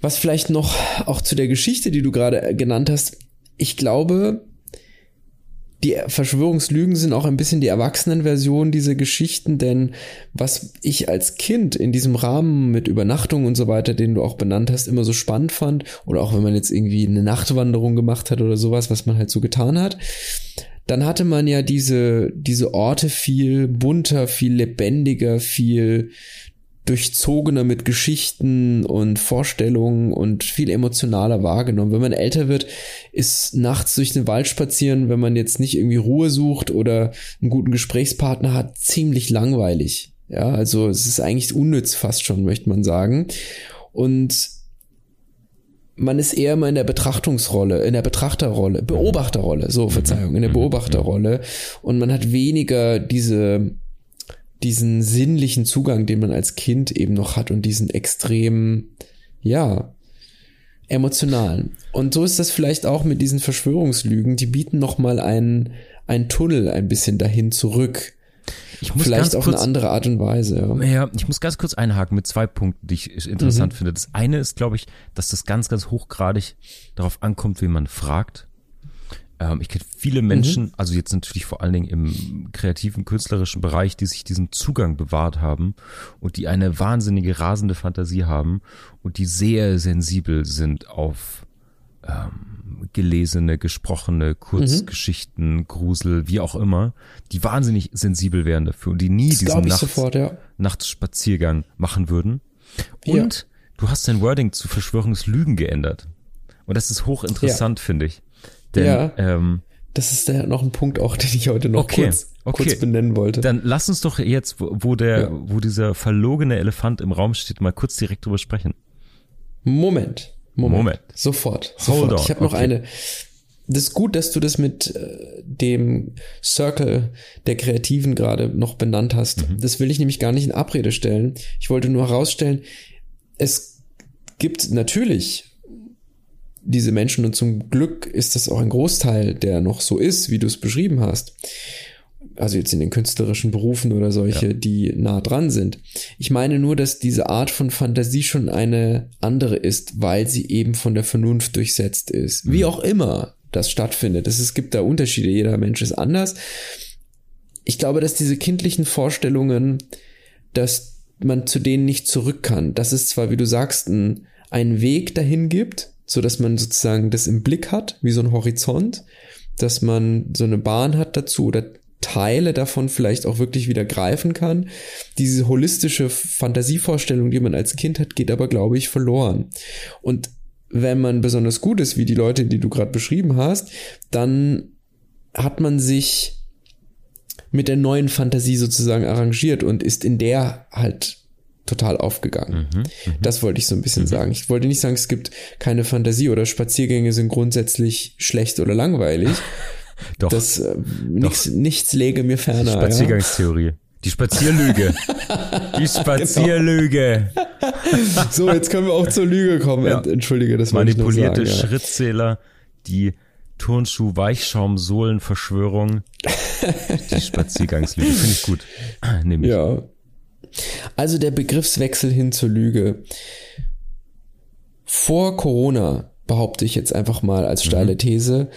Speaker 1: was vielleicht noch auch zu der Geschichte, die du gerade genannt hast, ich glaube, die Verschwörungslügen sind auch ein bisschen die Erwachsenenversion dieser Geschichten, denn was ich als Kind in diesem Rahmen mit Übernachtung und so weiter, den du auch benannt hast, immer so spannend fand, oder auch wenn man jetzt irgendwie eine Nachtwanderung gemacht hat oder sowas, was man halt so getan hat, dann hatte man ja diese, diese Orte viel bunter, viel lebendiger, viel durchzogener mit Geschichten und Vorstellungen und viel emotionaler wahrgenommen. Wenn man älter wird, ist nachts durch den Wald spazieren, wenn man jetzt nicht irgendwie Ruhe sucht oder einen guten Gesprächspartner hat, ziemlich langweilig. Ja, also es ist eigentlich unnütz fast schon, möchte man sagen. Und man ist eher mal in der Betrachtungsrolle, in der Betrachterrolle, Beobachterrolle, so Verzeihung, in der Beobachterrolle. Und man hat weniger diese diesen sinnlichen Zugang, den man als Kind eben noch hat und diesen extrem, ja, emotionalen. Und so ist das vielleicht auch mit diesen Verschwörungslügen. Die bieten noch mal einen, einen Tunnel ein bisschen dahin zurück. Ich muss Vielleicht auf kurz, eine andere Art und Weise.
Speaker 2: Ja. ja, ich muss ganz kurz einhaken mit zwei Punkten, die ich interessant mhm. finde. Das eine ist, glaube ich, dass das ganz, ganz hochgradig darauf ankommt, wie man fragt. Ähm, ich kenne viele Menschen, mhm. also jetzt natürlich vor allen Dingen im kreativen, künstlerischen Bereich, die sich diesen Zugang bewahrt haben und die eine wahnsinnige, rasende Fantasie haben und die sehr sensibel sind auf ähm, gelesene, gesprochene Kurzgeschichten, mhm. Grusel, wie auch immer, die wahnsinnig sensibel wären dafür und die nie das diesen Nachts, sofort, ja. Nachtspaziergang machen würden. Und ja. du hast dein Wording zu Verschwörungslügen geändert. Und das ist hochinteressant, ja. finde ich.
Speaker 1: Denn, ja. Ähm, das ist ja noch ein Punkt auch, [LAUGHS] den ich heute noch okay, kurz, okay. kurz benennen wollte.
Speaker 2: Dann lass uns doch jetzt, wo, der, ja. wo dieser verlogene Elefant im Raum steht, mal kurz direkt drüber sprechen.
Speaker 1: Moment. Moment. Moment. Sofort. sofort. Hold. Ich habe noch okay. eine. Das ist gut, dass du das mit äh, dem Circle der Kreativen gerade noch benannt hast. Mhm. Das will ich nämlich gar nicht in Abrede stellen. Ich wollte nur herausstellen, es gibt natürlich diese Menschen und zum Glück ist das auch ein Großteil, der noch so ist, wie du es beschrieben hast. Also jetzt in den künstlerischen Berufen oder solche, ja. die nah dran sind. Ich meine nur, dass diese Art von Fantasie schon eine andere ist, weil sie eben von der Vernunft durchsetzt ist. Mhm. Wie auch immer das stattfindet. Es, es gibt da Unterschiede, jeder Mensch ist anders. Ich glaube, dass diese kindlichen Vorstellungen, dass man zu denen nicht zurück kann, dass es zwar, wie du sagst, ein, einen Weg dahin gibt, so dass man sozusagen das im Blick hat, wie so ein Horizont, dass man so eine Bahn hat dazu oder Teile davon vielleicht auch wirklich wieder greifen kann. Diese holistische Fantasievorstellung, die man als Kind hat, geht aber, glaube ich, verloren. Und wenn man besonders gut ist, wie die Leute, die du gerade beschrieben hast, dann hat man sich mit der neuen Fantasie sozusagen arrangiert und ist in der halt total aufgegangen. Mhm, mhm, das wollte ich so ein bisschen mhm. sagen. Ich wollte nicht sagen, es gibt keine Fantasie oder Spaziergänge sind grundsätzlich schlecht oder langweilig. [LAUGHS] Doch. Das, äh, nichts, nichts lege mir ferner.
Speaker 2: Spaziergangstheorie. Ja? Die Spazierlüge. [LAUGHS] Die genau. Spazierlüge.
Speaker 1: Genau. [LAUGHS] so, jetzt können wir auch zur Lüge kommen. Ja. Entschuldige, das
Speaker 2: Manipulierte
Speaker 1: sagen,
Speaker 2: ja. Schrittzähler, die Turnschuh-Weichschaum-Sohlen-Verschwörung. die Spaziergangslüge. Finde ich gut.
Speaker 1: Nehme ich. Ja, also der Begriffswechsel hin zur Lüge. Vor Corona behaupte ich jetzt einfach mal als steile mhm. These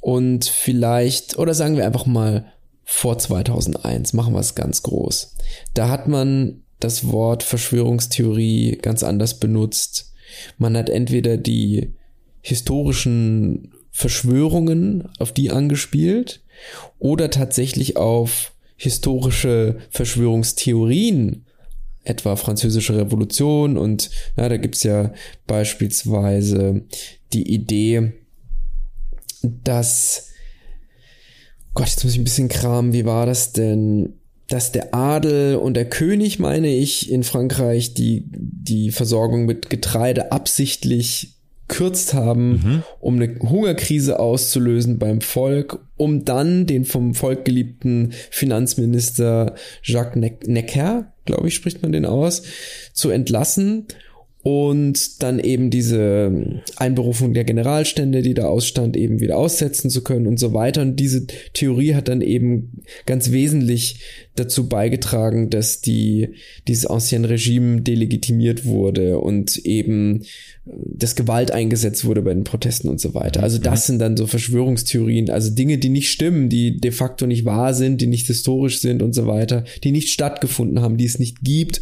Speaker 1: und vielleicht, oder sagen wir einfach mal vor 2001, machen wir es ganz groß. Da hat man das Wort Verschwörungstheorie ganz anders benutzt. Man hat entweder die historischen Verschwörungen auf die angespielt oder tatsächlich auf historische Verschwörungstheorien, etwa französische Revolution und na, da gibt's ja beispielsweise die Idee, dass Gott, jetzt muss ich ein bisschen kramen, wie war das denn? Dass der Adel und der König, meine ich, in Frankreich die, die Versorgung mit Getreide absichtlich kürzt haben, mhm. um eine Hungerkrise auszulösen beim Volk, um dann den vom Volk geliebten Finanzminister Jacques Necker, glaube ich, spricht man den aus, zu entlassen und dann eben diese Einberufung der Generalstände, die da ausstand, eben wieder aussetzen zu können und so weiter. Und diese Theorie hat dann eben ganz wesentlich dazu beigetragen, dass die, dieses Ancien Regime delegitimiert wurde und eben das Gewalt eingesetzt wurde bei den Protesten und so weiter. Also das sind dann so Verschwörungstheorien, also Dinge, die nicht stimmen, die de facto nicht wahr sind, die nicht historisch sind und so weiter, die nicht stattgefunden haben, die es nicht gibt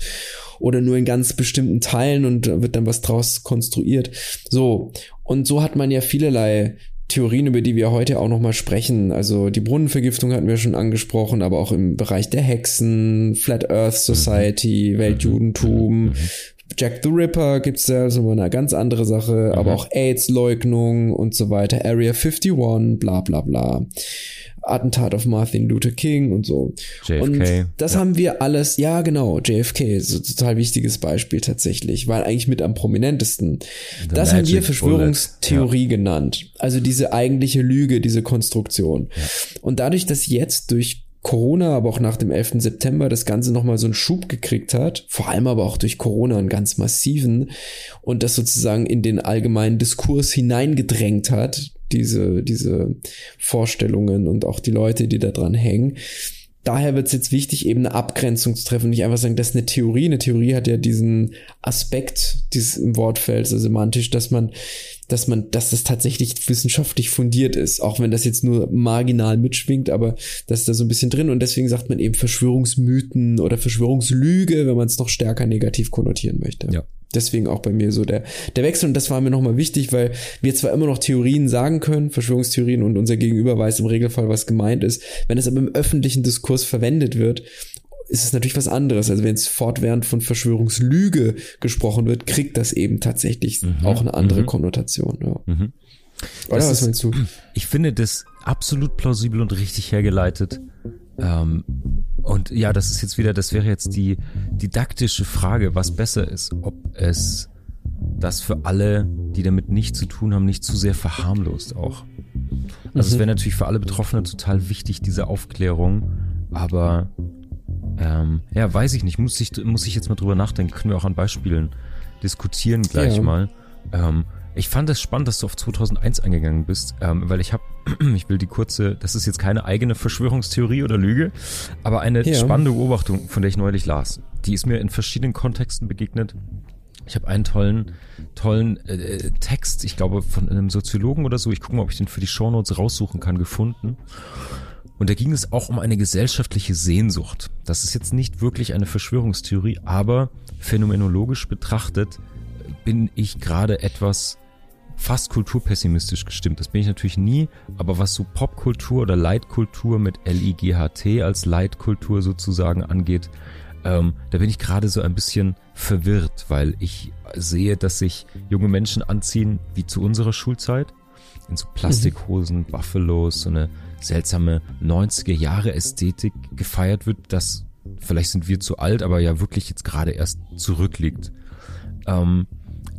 Speaker 1: oder nur in ganz bestimmten Teilen und wird dann was draus konstruiert. So. Und so hat man ja vielerlei Theorien, über die wir heute auch nochmal sprechen. Also die Brunnenvergiftung hatten wir schon angesprochen, aber auch im Bereich der Hexen, Flat Earth Society, mhm. Weltjudentum, mhm. Jack the Ripper gibt's da, so eine ganz andere Sache, mhm. aber auch AIDS-Leugnung und so weiter, Area 51, bla bla bla. Attentat auf Martin Luther King und so. JFK. Und das ja. haben wir alles, ja genau, JFK, so total wichtiges Beispiel tatsächlich, weil eigentlich mit am prominentesten. The das haben wir Verschwörungstheorie ja. genannt. Also diese eigentliche Lüge, diese Konstruktion. Ja. Und dadurch, dass jetzt durch Corona, aber auch nach dem 11. September das Ganze nochmal so einen Schub gekriegt hat, vor allem aber auch durch Corona einen ganz massiven und das sozusagen in den allgemeinen Diskurs hineingedrängt hat, diese, diese Vorstellungen und auch die Leute, die da dran hängen. Daher wird es jetzt wichtig, eben eine Abgrenzung zu treffen. Nicht einfach sagen, das ist eine Theorie. Eine Theorie hat ja diesen Aspekt, dieses im Wortfeld, also semantisch, dass man, dass man, dass das tatsächlich wissenschaftlich fundiert ist. Auch wenn das jetzt nur marginal mitschwingt, aber das ist da so ein bisschen drin. Und deswegen sagt man eben Verschwörungsmythen oder Verschwörungslüge, wenn man es noch stärker negativ konnotieren möchte. Ja deswegen auch bei mir so der, der Wechsel. Und das war mir nochmal wichtig, weil wir zwar immer noch Theorien sagen können, Verschwörungstheorien und unser Gegenüber weiß im Regelfall, was gemeint ist. Wenn es aber im öffentlichen Diskurs verwendet wird, ist es natürlich was anderes. Also wenn es fortwährend von Verschwörungslüge gesprochen wird, kriegt das eben tatsächlich mhm. auch eine andere mhm. Konnotation. Ja. Mhm.
Speaker 2: Oder was meinst du? Ich finde das absolut plausibel und richtig hergeleitet. Ähm, und ja, das ist jetzt wieder, das wäre jetzt die didaktische Frage, was besser ist, ob es das für alle, die damit nichts zu tun haben, nicht zu sehr verharmlost auch. Also mhm. es wäre natürlich für alle Betroffenen total wichtig, diese Aufklärung, aber ähm, ja, weiß ich nicht, muss ich, muss ich jetzt mal drüber nachdenken, können wir auch an Beispielen diskutieren gleich ja. mal. Ähm, ich fand es spannend, dass du auf 2001 eingegangen bist, ähm, weil ich habe, [CLEARS THROAT] ich will die kurze, das ist jetzt keine eigene Verschwörungstheorie oder Lüge, aber eine ja. spannende Beobachtung, von der ich neulich las. Die ist mir in verschiedenen Kontexten begegnet. Ich habe einen tollen, tollen äh, Text, ich glaube von einem Soziologen oder so, ich gucke mal, ob ich den für die Shownotes raussuchen kann, gefunden. Und da ging es auch um eine gesellschaftliche Sehnsucht. Das ist jetzt nicht wirklich eine Verschwörungstheorie, aber phänomenologisch betrachtet bin ich gerade etwas fast kulturpessimistisch gestimmt. Das bin ich natürlich nie, aber was so Popkultur oder Leitkultur mit L-I-G-H-T als Leitkultur sozusagen angeht, ähm, da bin ich gerade so ein bisschen verwirrt, weil ich sehe, dass sich junge Menschen anziehen wie zu unserer Schulzeit. In so Plastikhosen. Buffalos, so eine seltsame 90er Jahre Ästhetik gefeiert wird, das vielleicht sind wir zu alt, aber ja wirklich jetzt gerade erst zurückliegt. Ähm,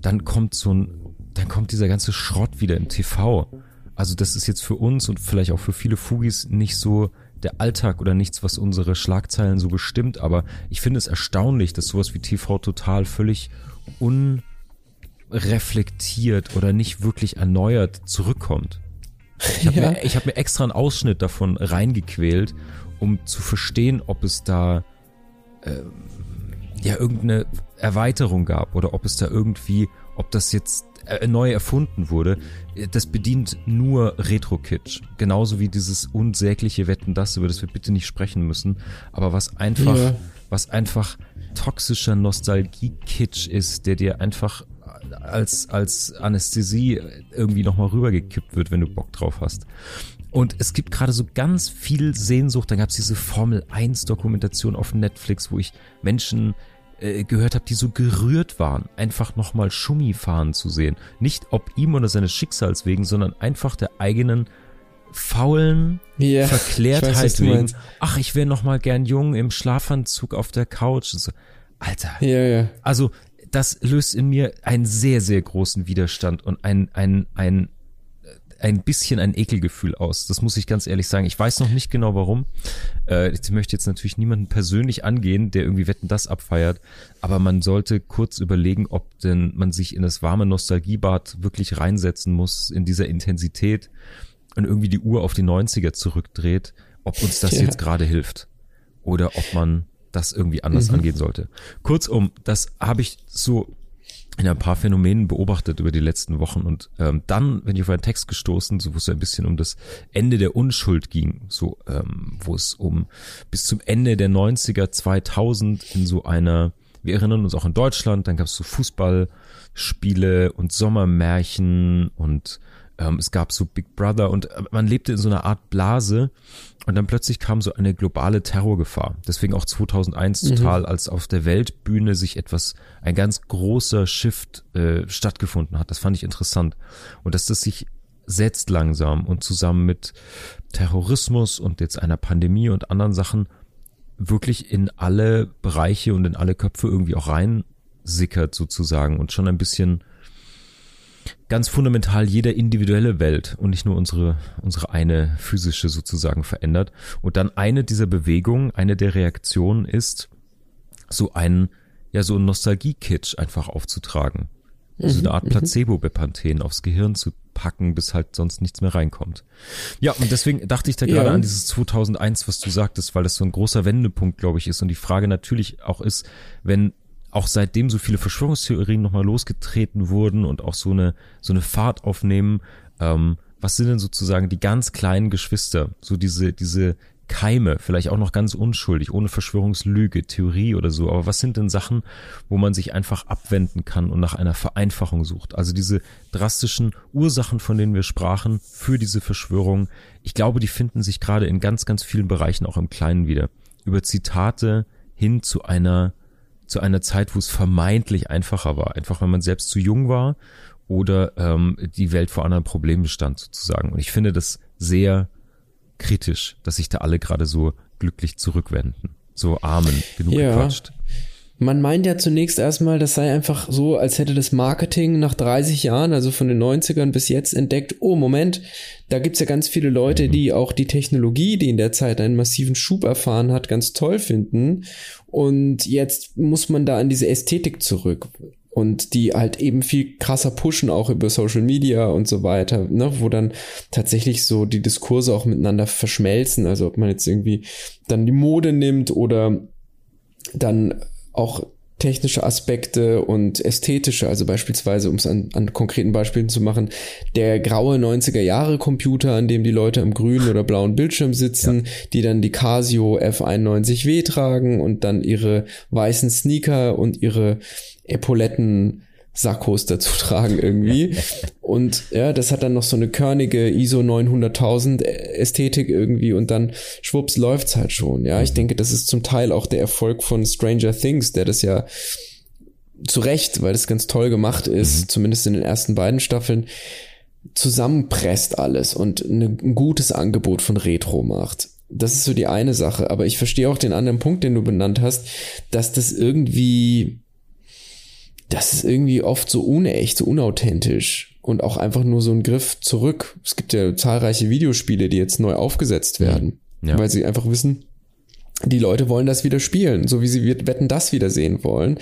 Speaker 2: dann kommt so ein dann kommt dieser ganze Schrott wieder im TV. Also das ist jetzt für uns und vielleicht auch für viele Fugis nicht so der Alltag oder nichts, was unsere Schlagzeilen so bestimmt, aber ich finde es erstaunlich, dass sowas wie TV total völlig unreflektiert oder nicht wirklich erneuert zurückkommt. Ich habe ja. mir, hab mir extra einen Ausschnitt davon reingequält, um zu verstehen, ob es da äh, ja irgendeine Erweiterung gab oder ob es da irgendwie ob das jetzt äh, neu erfunden wurde, das bedient nur Retro-Kitsch. Genauso wie dieses unsägliche Wetten das, über das wir bitte nicht sprechen müssen, aber was einfach, ja. was einfach toxischer Nostalgie-Kitsch ist, der dir einfach als, als Anästhesie irgendwie nochmal rübergekippt wird, wenn du Bock drauf hast. Und es gibt gerade so ganz viel Sehnsucht. Dann gab es diese Formel 1 Dokumentation auf Netflix, wo ich Menschen äh, gehört habe, die so gerührt waren, einfach nochmal Schummi fahren zu sehen. Nicht ob ihm oder seines Schicksals wegen, sondern einfach der eigenen faulen yeah, Verklärtheit weiß, wegen. Ach, ich wäre noch mal gern jung im Schlafanzug auf der Couch. So, Alter.
Speaker 1: Ja, ja.
Speaker 2: Also das löst in mir einen sehr, sehr großen Widerstand und ein, ein, ein, ein bisschen ein Ekelgefühl aus. Das muss ich ganz ehrlich sagen. Ich weiß noch nicht genau warum. Äh, ich möchte jetzt natürlich niemanden persönlich angehen, der irgendwie Wetten das abfeiert. Aber man sollte kurz überlegen, ob denn man sich in das warme Nostalgiebad wirklich reinsetzen muss in dieser Intensität und irgendwie die Uhr auf die 90er zurückdreht, ob uns das ja. jetzt gerade hilft. Oder ob man das irgendwie anders mhm. angehen sollte. Kurzum, das habe ich so in ein paar Phänomenen beobachtet über die letzten Wochen und ähm, dann, wenn ich auf einen Text gestoßen, so wo es ein bisschen um das Ende der Unschuld ging, so ähm, wo es um bis zum Ende der 90er 2000 in so einer, wir erinnern uns auch in Deutschland, dann gab es so Fußballspiele und Sommermärchen und ähm, es gab so Big Brother und äh, man lebte in so einer Art Blase und dann plötzlich kam so eine globale Terrorgefahr. Deswegen auch 2001 mhm. total, als auf der Weltbühne sich etwas, ein ganz großer Shift äh, stattgefunden hat. Das fand ich interessant. Und dass das sich setzt langsam und zusammen mit Terrorismus und jetzt einer Pandemie und anderen Sachen wirklich in alle Bereiche und in alle Köpfe irgendwie auch rein sickert sozusagen und schon ein bisschen ganz fundamental jede individuelle Welt und nicht nur unsere, unsere eine physische sozusagen verändert. Und dann eine dieser Bewegungen, eine der Reaktionen ist, so ein, ja, so ein Nostalgie-Kitsch einfach aufzutragen. Mhm, so eine Art mhm. Placebo-Bepanthen aufs Gehirn zu packen, bis halt sonst nichts mehr reinkommt. Ja, und deswegen dachte ich da gerade ja. an dieses 2001, was du sagtest, weil das so ein großer Wendepunkt, glaube ich, ist. Und die Frage natürlich auch ist, wenn auch seitdem so viele Verschwörungstheorien nochmal losgetreten wurden und auch so eine, so eine Fahrt aufnehmen, ähm, was sind denn sozusagen die ganz kleinen Geschwister, so diese, diese Keime, vielleicht auch noch ganz unschuldig, ohne Verschwörungslüge, Theorie oder so, aber was sind denn Sachen, wo man sich einfach abwenden kann und nach einer Vereinfachung sucht? Also diese drastischen Ursachen, von denen wir sprachen, für diese Verschwörung, ich glaube, die finden sich gerade in ganz, ganz vielen Bereichen auch im Kleinen wieder. Über Zitate hin zu einer zu einer Zeit, wo es vermeintlich einfacher war. Einfach weil man selbst zu jung war oder ähm, die Welt vor anderen Problemen stand sozusagen. Und ich finde das sehr kritisch, dass sich da alle gerade so glücklich zurückwenden. So Armen, genug ja. gequatscht.
Speaker 1: Man meint ja zunächst erstmal, das sei einfach so, als hätte das Marketing nach 30 Jahren, also von den 90ern bis jetzt entdeckt, oh Moment, da gibt's ja ganz viele Leute, die auch die Technologie, die in der Zeit einen massiven Schub erfahren hat, ganz toll finden. Und jetzt muss man da an diese Ästhetik zurück und die halt eben viel krasser pushen, auch über Social Media und so weiter, ne, wo dann tatsächlich so die Diskurse auch miteinander verschmelzen. Also ob man jetzt irgendwie dann die Mode nimmt oder dann auch technische Aspekte und ästhetische, also beispielsweise, um es an, an konkreten Beispielen zu machen, der graue 90er Jahre Computer, an dem die Leute am grünen oder blauen Bildschirm sitzen, ja. die dann die Casio F91W tragen und dann ihre weißen Sneaker und ihre Epauletten Sakkos dazu [LAUGHS] tragen irgendwie. Und ja, das hat dann noch so eine körnige ISO 900.000 Ästhetik irgendwie und dann schwupps läuft's halt schon. Ja, ich mhm. denke, das ist zum Teil auch der Erfolg von Stranger Things, der das ja zu Recht, weil das ganz toll gemacht ist, mhm. zumindest in den ersten beiden Staffeln, zusammenpresst alles und eine, ein gutes Angebot von Retro macht. Das ist so die eine Sache. Aber ich verstehe auch den anderen Punkt, den du benannt hast, dass das irgendwie das ist irgendwie oft so unecht, so unauthentisch und auch einfach nur so ein Griff zurück. Es gibt ja zahlreiche Videospiele, die jetzt neu aufgesetzt werden, ja. weil sie einfach wissen, die Leute wollen das wieder spielen, so wie sie wetten das wieder sehen wollen.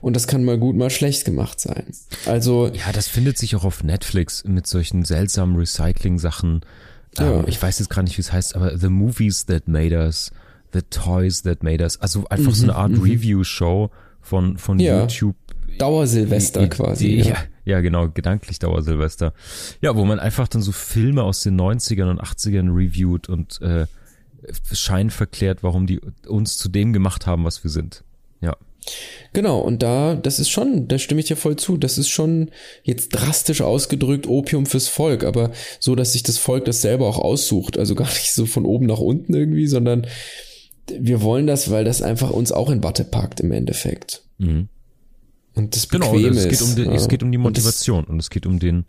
Speaker 1: Und das kann mal gut, mal schlecht gemacht sein. Also.
Speaker 2: Ja, das findet sich auch auf Netflix mit solchen seltsamen Recycling-Sachen. Ja. Ähm, ich weiß jetzt gar nicht, wie es heißt, aber The Movies That Made Us, The Toys That Made Us. Also einfach mhm, so eine Art mhm. Review-Show von, von ja. YouTube
Speaker 1: Dauersilvester quasi.
Speaker 2: Ja. [LAUGHS] Ja, genau, gedanklich Dauersilvester. Ja, wo man einfach dann so Filme aus den 90ern und 80ern reviewt und äh, Schein verklärt, warum die uns zu dem gemacht haben, was wir sind. Ja.
Speaker 1: Genau, und da, das ist schon, da stimme ich dir voll zu, das ist schon jetzt drastisch ausgedrückt Opium fürs Volk, aber so, dass sich das Volk das selber auch aussucht, also [LAUGHS] gar nicht so von oben nach unten irgendwie, sondern wir wollen das, weil das einfach uns auch in Watte packt im Endeffekt. Mhm. Und das
Speaker 2: Bequeme genau, es geht um die, ja. es geht um die Motivation und, und es geht um den,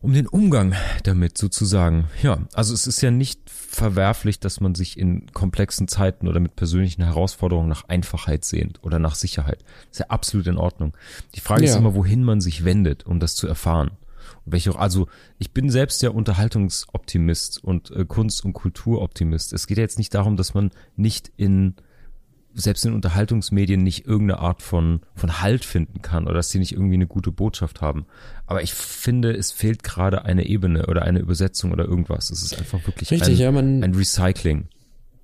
Speaker 2: um den Umgang damit sozusagen. Ja, also es ist ja nicht verwerflich, dass man sich in komplexen Zeiten oder mit persönlichen Herausforderungen nach Einfachheit sehnt oder nach Sicherheit. Das ist ja absolut in Ordnung. Die Frage ja. ist immer, wohin man sich wendet, um das zu erfahren. Und welche, also ich bin selbst ja Unterhaltungsoptimist und äh, Kunst- und Kulturoptimist. Es geht ja jetzt nicht darum, dass man nicht in selbst in Unterhaltungsmedien nicht irgendeine Art von, von Halt finden kann oder dass sie nicht irgendwie eine gute Botschaft haben. Aber ich finde, es fehlt gerade eine Ebene oder eine Übersetzung oder irgendwas. Es ist einfach wirklich
Speaker 1: Richtig,
Speaker 2: ein,
Speaker 1: ja, man,
Speaker 2: ein Recycling.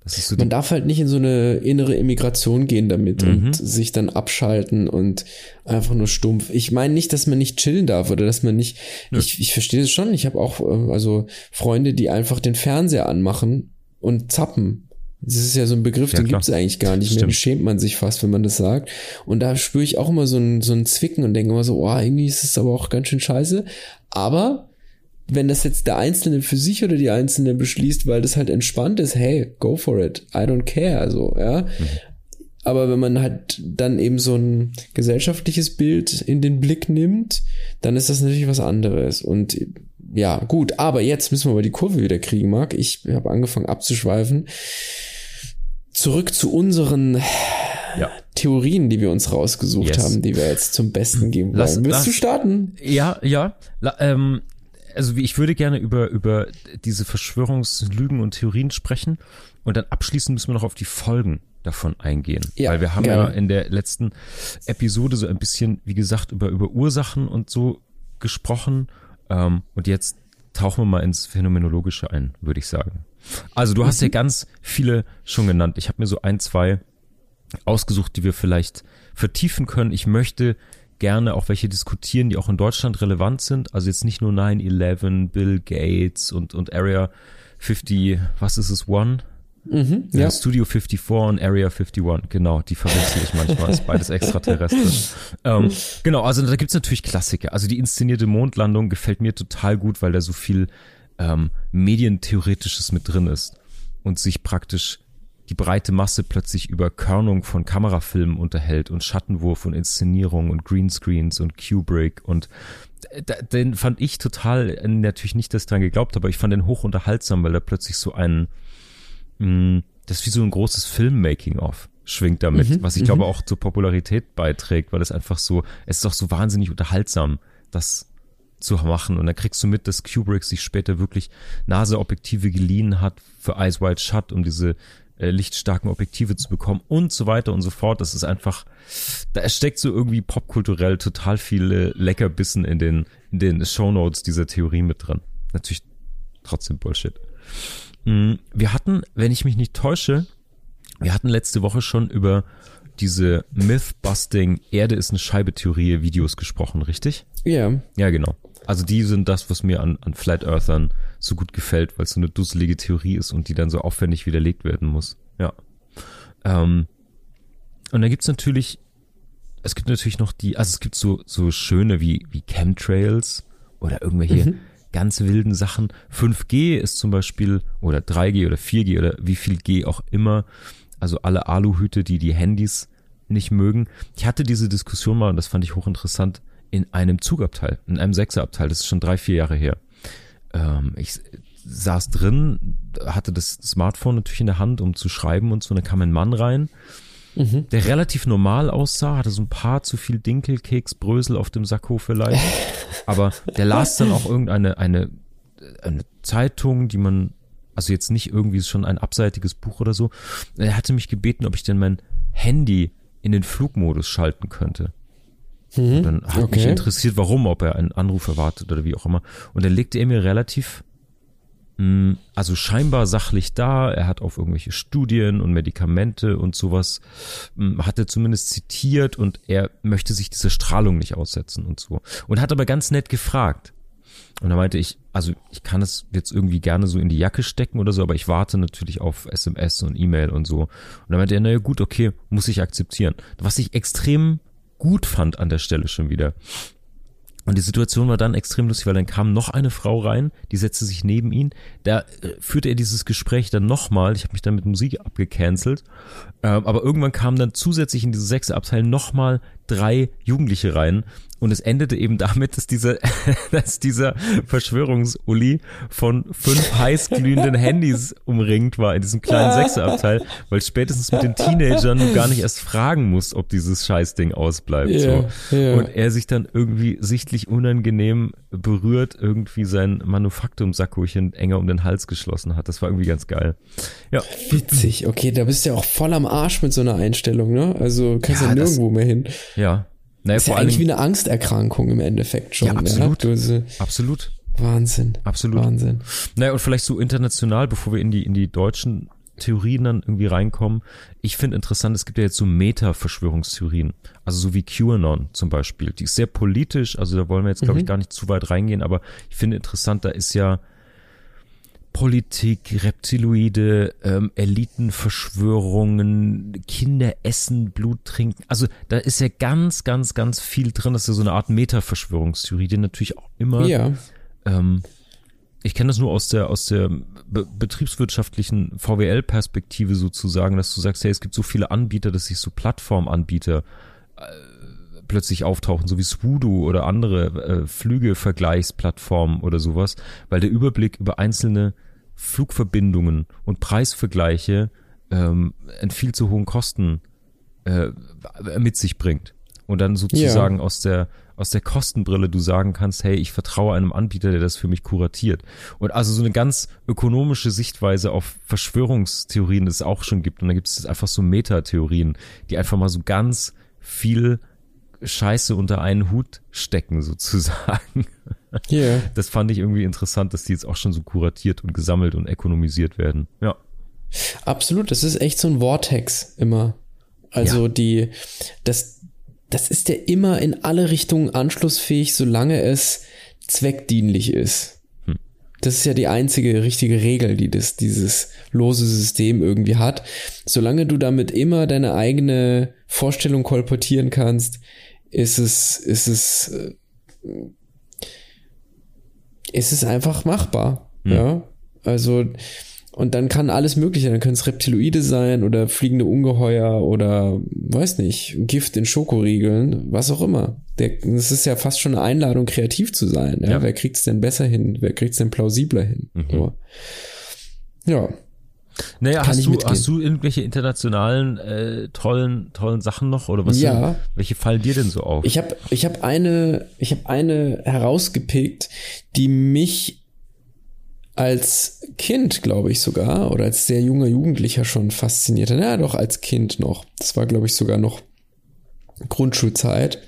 Speaker 1: So man darf halt nicht in so eine innere Immigration gehen damit mhm. und sich dann abschalten und einfach nur stumpf. Ich meine nicht, dass man nicht chillen darf oder dass man nicht. Ich, ich verstehe es schon. Ich habe auch äh, also Freunde, die einfach den Fernseher anmachen und zappen das ist ja so ein Begriff, ja, den gibt es eigentlich gar nicht mehr. Den schämt man sich fast, wenn man das sagt. Und da spüre ich auch immer so ein, so ein Zwicken und denke immer so, oh, irgendwie ist es aber auch ganz schön scheiße. Aber wenn das jetzt der Einzelne für sich oder die Einzelne beschließt, weil das halt entspannt ist, hey, go for it. I don't care. Also, ja. Mhm. Aber wenn man halt dann eben so ein gesellschaftliches Bild in den Blick nimmt, dann ist das natürlich was anderes. Und ja, gut, aber jetzt müssen wir mal die Kurve wieder kriegen, Marc. Ich habe angefangen abzuschweifen zurück zu unseren ja. Theorien, die wir uns rausgesucht yes. haben, die wir jetzt zum Besten geben wollen. Lass, Willst lass, du starten?
Speaker 2: Ja, ja. La, ähm, also ich würde gerne über, über diese Verschwörungslügen und Theorien sprechen und dann abschließend müssen wir noch auf die Folgen davon eingehen. Ja, Weil wir haben gerne. ja in der letzten Episode so ein bisschen, wie gesagt, über, über Ursachen und so gesprochen. Ähm, und jetzt tauchen wir mal ins Phänomenologische ein, würde ich sagen. Also du hast ja mhm. ganz viele schon genannt. Ich habe mir so ein, zwei ausgesucht, die wir vielleicht vertiefen können. Ich möchte gerne auch welche diskutieren, die auch in Deutschland relevant sind. Also jetzt nicht nur 9-11, Bill Gates und, und Area 50, was ist es, One? Mhm, ja. Studio 54 und Area 51, genau, die verwechsel ich manchmal, ist beides extraterrestrisch. [LAUGHS] ähm, genau, also da gibt's natürlich Klassiker. Also die inszenierte Mondlandung gefällt mir total gut, weil da so viel ähm, Medientheoretisches mit drin ist und sich praktisch die breite Masse plötzlich über Körnung von Kamerafilmen unterhält und Schattenwurf und Inszenierung und Greenscreens und Kubrick und den fand ich total, natürlich nicht, dass ich dran geglaubt habe, aber ich fand den hoch unterhaltsam, weil er plötzlich so ein, mh, mm, das ist wie so ein großes Filmmaking-of schwingt damit, mhm, was ich glaube mhm. auch zur Popularität beiträgt, weil es einfach so, es ist auch so wahnsinnig unterhaltsam, dass zu machen. Und dann kriegst du mit, dass Kubrick sich später wirklich Naseobjektive geliehen hat für Eyes Wide Shut, um diese äh, lichtstarken Objektive zu bekommen und so weiter und so fort. Das ist einfach, da steckt so irgendwie popkulturell total viele Leckerbissen in den, in den Shownotes dieser Theorie mit drin. Natürlich trotzdem Bullshit. Mm, wir hatten, wenn ich mich nicht täusche, wir hatten letzte Woche schon über diese Mythbusting Erde ist eine Scheibe Theorie Videos gesprochen, richtig?
Speaker 1: Ja.
Speaker 2: Ja, genau. Also die sind das, was mir an, an Flat Earthern so gut gefällt, weil es so eine dusselige Theorie ist und die dann so aufwendig widerlegt werden muss. Ja. Ähm, und dann gibt's natürlich, es gibt natürlich noch die, also es gibt so, so schöne wie, wie Chemtrails oder irgendwelche mhm. Ganz wilden Sachen. 5G ist zum Beispiel, oder 3G oder 4G oder wie viel G auch immer. Also alle Aluhüte, die die Handys nicht mögen. Ich hatte diese Diskussion mal und das fand ich hochinteressant in einem Zugabteil, in einem Sechserabteil. Das ist schon drei, vier Jahre her. Ähm, ich saß drin, hatte das Smartphone natürlich in der Hand, um zu schreiben und so. Und dann kam ein Mann rein, mhm. der relativ normal aussah, hatte so ein paar zu viel Dinkelkeks, Brösel auf dem Sakko vielleicht. [LAUGHS] Aber der las dann auch irgendeine eine, eine Zeitung, die man, also jetzt nicht irgendwie schon ein abseitiges Buch oder so. Er hatte mich gebeten, ob ich denn mein Handy in den Flugmodus schalten könnte. Mhm. Und dann hat okay. mich interessiert, warum, ob er einen Anruf erwartet oder wie auch immer. Und dann legte er mir relativ also scheinbar sachlich da, er hat auf irgendwelche Studien und Medikamente und sowas, hm, hat er zumindest zitiert und er möchte sich dieser Strahlung nicht aussetzen und so. Und hat aber ganz nett gefragt. Und da meinte ich, also ich kann es jetzt irgendwie gerne so in die Jacke stecken oder so, aber ich warte natürlich auf SMS und E-Mail und so. Und da meinte er, naja gut, okay, muss ich akzeptieren. Was ich extrem gut fand an der Stelle schon wieder. Und die Situation war dann extrem lustig, weil dann kam noch eine Frau rein, die setzte sich neben ihn. Da äh, führte er dieses Gespräch dann nochmal. Ich habe mich dann mit Musik abgecancelt. Ähm, aber irgendwann kam dann zusätzlich in diese sechste Abteil nochmal drei Jugendliche rein. Und es endete eben damit, dass dieser, [LAUGHS] dass dieser Verschwörungsuli von fünf [LAUGHS] heißglühenden Handys umringt war in diesem kleinen Sechserabteil, weil spätestens mit den Teenagern du gar nicht erst fragen musst, ob dieses Scheißding ausbleibt. Yeah, so. Yeah. Und er sich dann irgendwie sichtlich unangenehm berührt irgendwie sein Manufaktumsackochen enger um den Hals geschlossen hat. Das war irgendwie ganz geil. Ja.
Speaker 1: Witzig. Okay, da bist du ja auch voll am Arsch mit so einer Einstellung, ne? Also kannst ja, ja nirgendwo das, mehr hin.
Speaker 2: Ja.
Speaker 1: Naja, ist ja eigentlich wie eine Angsterkrankung im Endeffekt schon. Ja,
Speaker 2: absolut. Ja? absolut.
Speaker 1: Wahnsinn.
Speaker 2: Absolut.
Speaker 1: Wahnsinn.
Speaker 2: Naja, und vielleicht so international, bevor wir in die, in die deutschen Theorien dann irgendwie reinkommen. Ich finde interessant, es gibt ja jetzt so Meta-Verschwörungstheorien. Also so wie QAnon zum Beispiel. Die ist sehr politisch, also da wollen wir jetzt, glaube ich, mhm. gar nicht zu weit reingehen, aber ich finde interessant, da ist ja Politik, Reptiloide, ähm, Elitenverschwörungen, Kinder essen, Blut trinken. Also da ist ja ganz, ganz, ganz viel drin. Das ist ja so eine Art Meta-Verschwörungstheorie, die natürlich auch immer. Ja. Ähm, ich kenne das nur aus der aus der be betriebswirtschaftlichen VWL-Perspektive sozusagen, dass du sagst, hey, es gibt so viele Anbieter, dass sich so Plattformanbieter äh, plötzlich auftauchen, so wie Swoodoo oder andere äh, Flügevergleichsplattformen oder sowas, weil der Überblick über einzelne Flugverbindungen und Preisvergleiche ähm, einen viel zu hohen Kosten äh, mit sich bringt. Und dann sozusagen ja. aus der aus der Kostenbrille du sagen kannst, hey, ich vertraue einem Anbieter, der das für mich kuratiert. Und also so eine ganz ökonomische Sichtweise auf Verschwörungstheorien es auch schon gibt. Und dann gibt es einfach so Metatheorien, die einfach mal so ganz viel Scheiße unter einen Hut stecken, [LAUGHS] sozusagen. Yeah. Das fand ich irgendwie interessant, dass die jetzt auch schon so kuratiert und gesammelt und ökonomisiert werden. Ja.
Speaker 1: Absolut, das ist echt so ein Vortex immer. Also ja. die, das, das ist ja immer in alle Richtungen anschlussfähig, solange es zweckdienlich ist. Hm. Das ist ja die einzige richtige Regel, die das, dieses lose System irgendwie hat. Solange du damit immer deine eigene Vorstellung kolportieren kannst, ist es, ist es, äh, ist es einfach machbar. Hm. Ja. Also, und dann kann alles Mögliche, dann können es Reptiloide sein oder fliegende Ungeheuer oder weiß nicht, Gift in Schokoriegeln, was auch immer. Der, das ist ja fast schon eine Einladung, kreativ zu sein. Ja? ja. Wer kriegt es denn besser hin? Wer kriegt es denn plausibler hin? Mhm. So. Ja.
Speaker 2: Naja, hast du, hast du irgendwelche internationalen äh, tollen, tollen Sachen noch? Oder was ja. Sind, welche fallen dir denn so auf?
Speaker 1: Ich habe ich hab eine, ich hab eine herausgepickt, die mich als Kind, glaube ich sogar, oder als sehr junger Jugendlicher schon fasziniert hat. Ja, doch als Kind noch. Das war, glaube ich, sogar noch Grundschulzeit.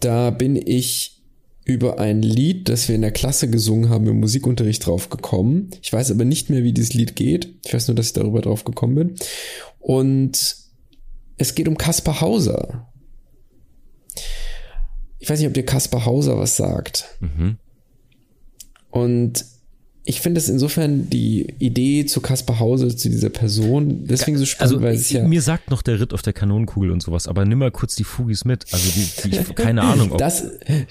Speaker 1: Da bin ich über ein Lied, das wir in der Klasse gesungen haben, im Musikunterricht drauf gekommen. Ich weiß aber nicht mehr, wie dieses Lied geht. Ich weiß nur, dass ich darüber drauf gekommen bin. Und es geht um Kaspar Hauser. Ich weiß nicht, ob dir Kaspar Hauser was sagt. Mhm. Und ich finde es insofern die Idee zu Kaspar Hause, zu dieser Person, deswegen so spannend,
Speaker 2: also, weil es ja. Mir sagt noch der Ritt auf der Kanonenkugel und sowas, aber nimm mal kurz die Fugis mit. Also die, die keine Ahnung.
Speaker 1: Ob das,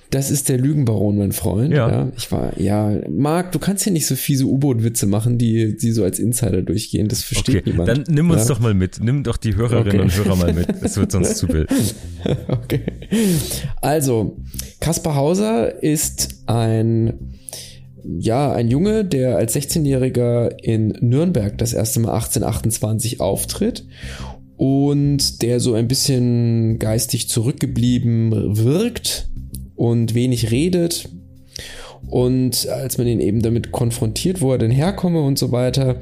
Speaker 1: das ist der Lügenbaron, mein Freund. Ja. ja. Ich war, ja, Marc, du kannst hier nicht so fiese U-Boot-Witze machen, die, die so als Insider durchgehen. Das versteht okay, niemand.
Speaker 2: Dann nimm uns ja? doch mal mit. Nimm doch die Hörerinnen okay. und Hörer mal mit. Es wird sonst zu wild. [LAUGHS]
Speaker 1: okay. Also, Kaspar Hauser ist ein ja, ein Junge, der als 16-Jähriger in Nürnberg das erste Mal 1828 auftritt und der so ein bisschen geistig zurückgeblieben wirkt und wenig redet. Und als man ihn eben damit konfrontiert, wo er denn herkomme und so weiter,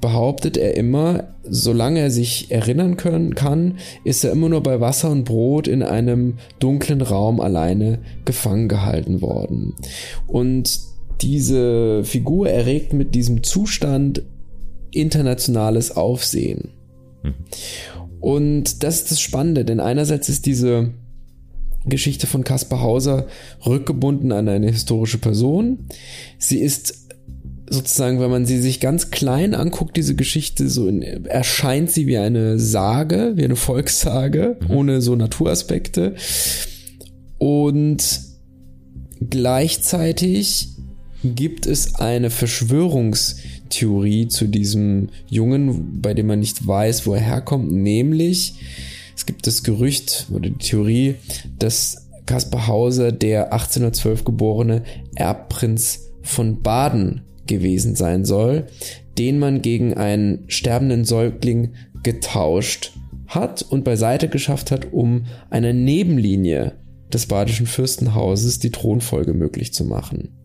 Speaker 1: behauptet er immer, solange er sich erinnern können, kann, ist er immer nur bei Wasser und Brot in einem dunklen Raum alleine gefangen gehalten worden. Und diese Figur erregt mit diesem Zustand internationales Aufsehen. Mhm. Und das ist das Spannende, denn einerseits ist diese Geschichte von Caspar Hauser rückgebunden an eine historische Person. Sie ist sozusagen, wenn man sie sich ganz klein anguckt, diese Geschichte, so in, erscheint sie wie eine Sage, wie eine Volkssage, mhm. ohne so Naturaspekte. Und gleichzeitig gibt es eine Verschwörungstheorie zu diesem Jungen, bei dem man nicht weiß, wo er herkommt, nämlich es gibt das Gerücht oder die Theorie, dass Kaspar Hauser der 1812 geborene Erbprinz von Baden gewesen sein soll, den man gegen einen sterbenden Säugling getauscht hat und beiseite geschafft hat, um einer Nebenlinie des badischen Fürstenhauses die Thronfolge möglich zu machen.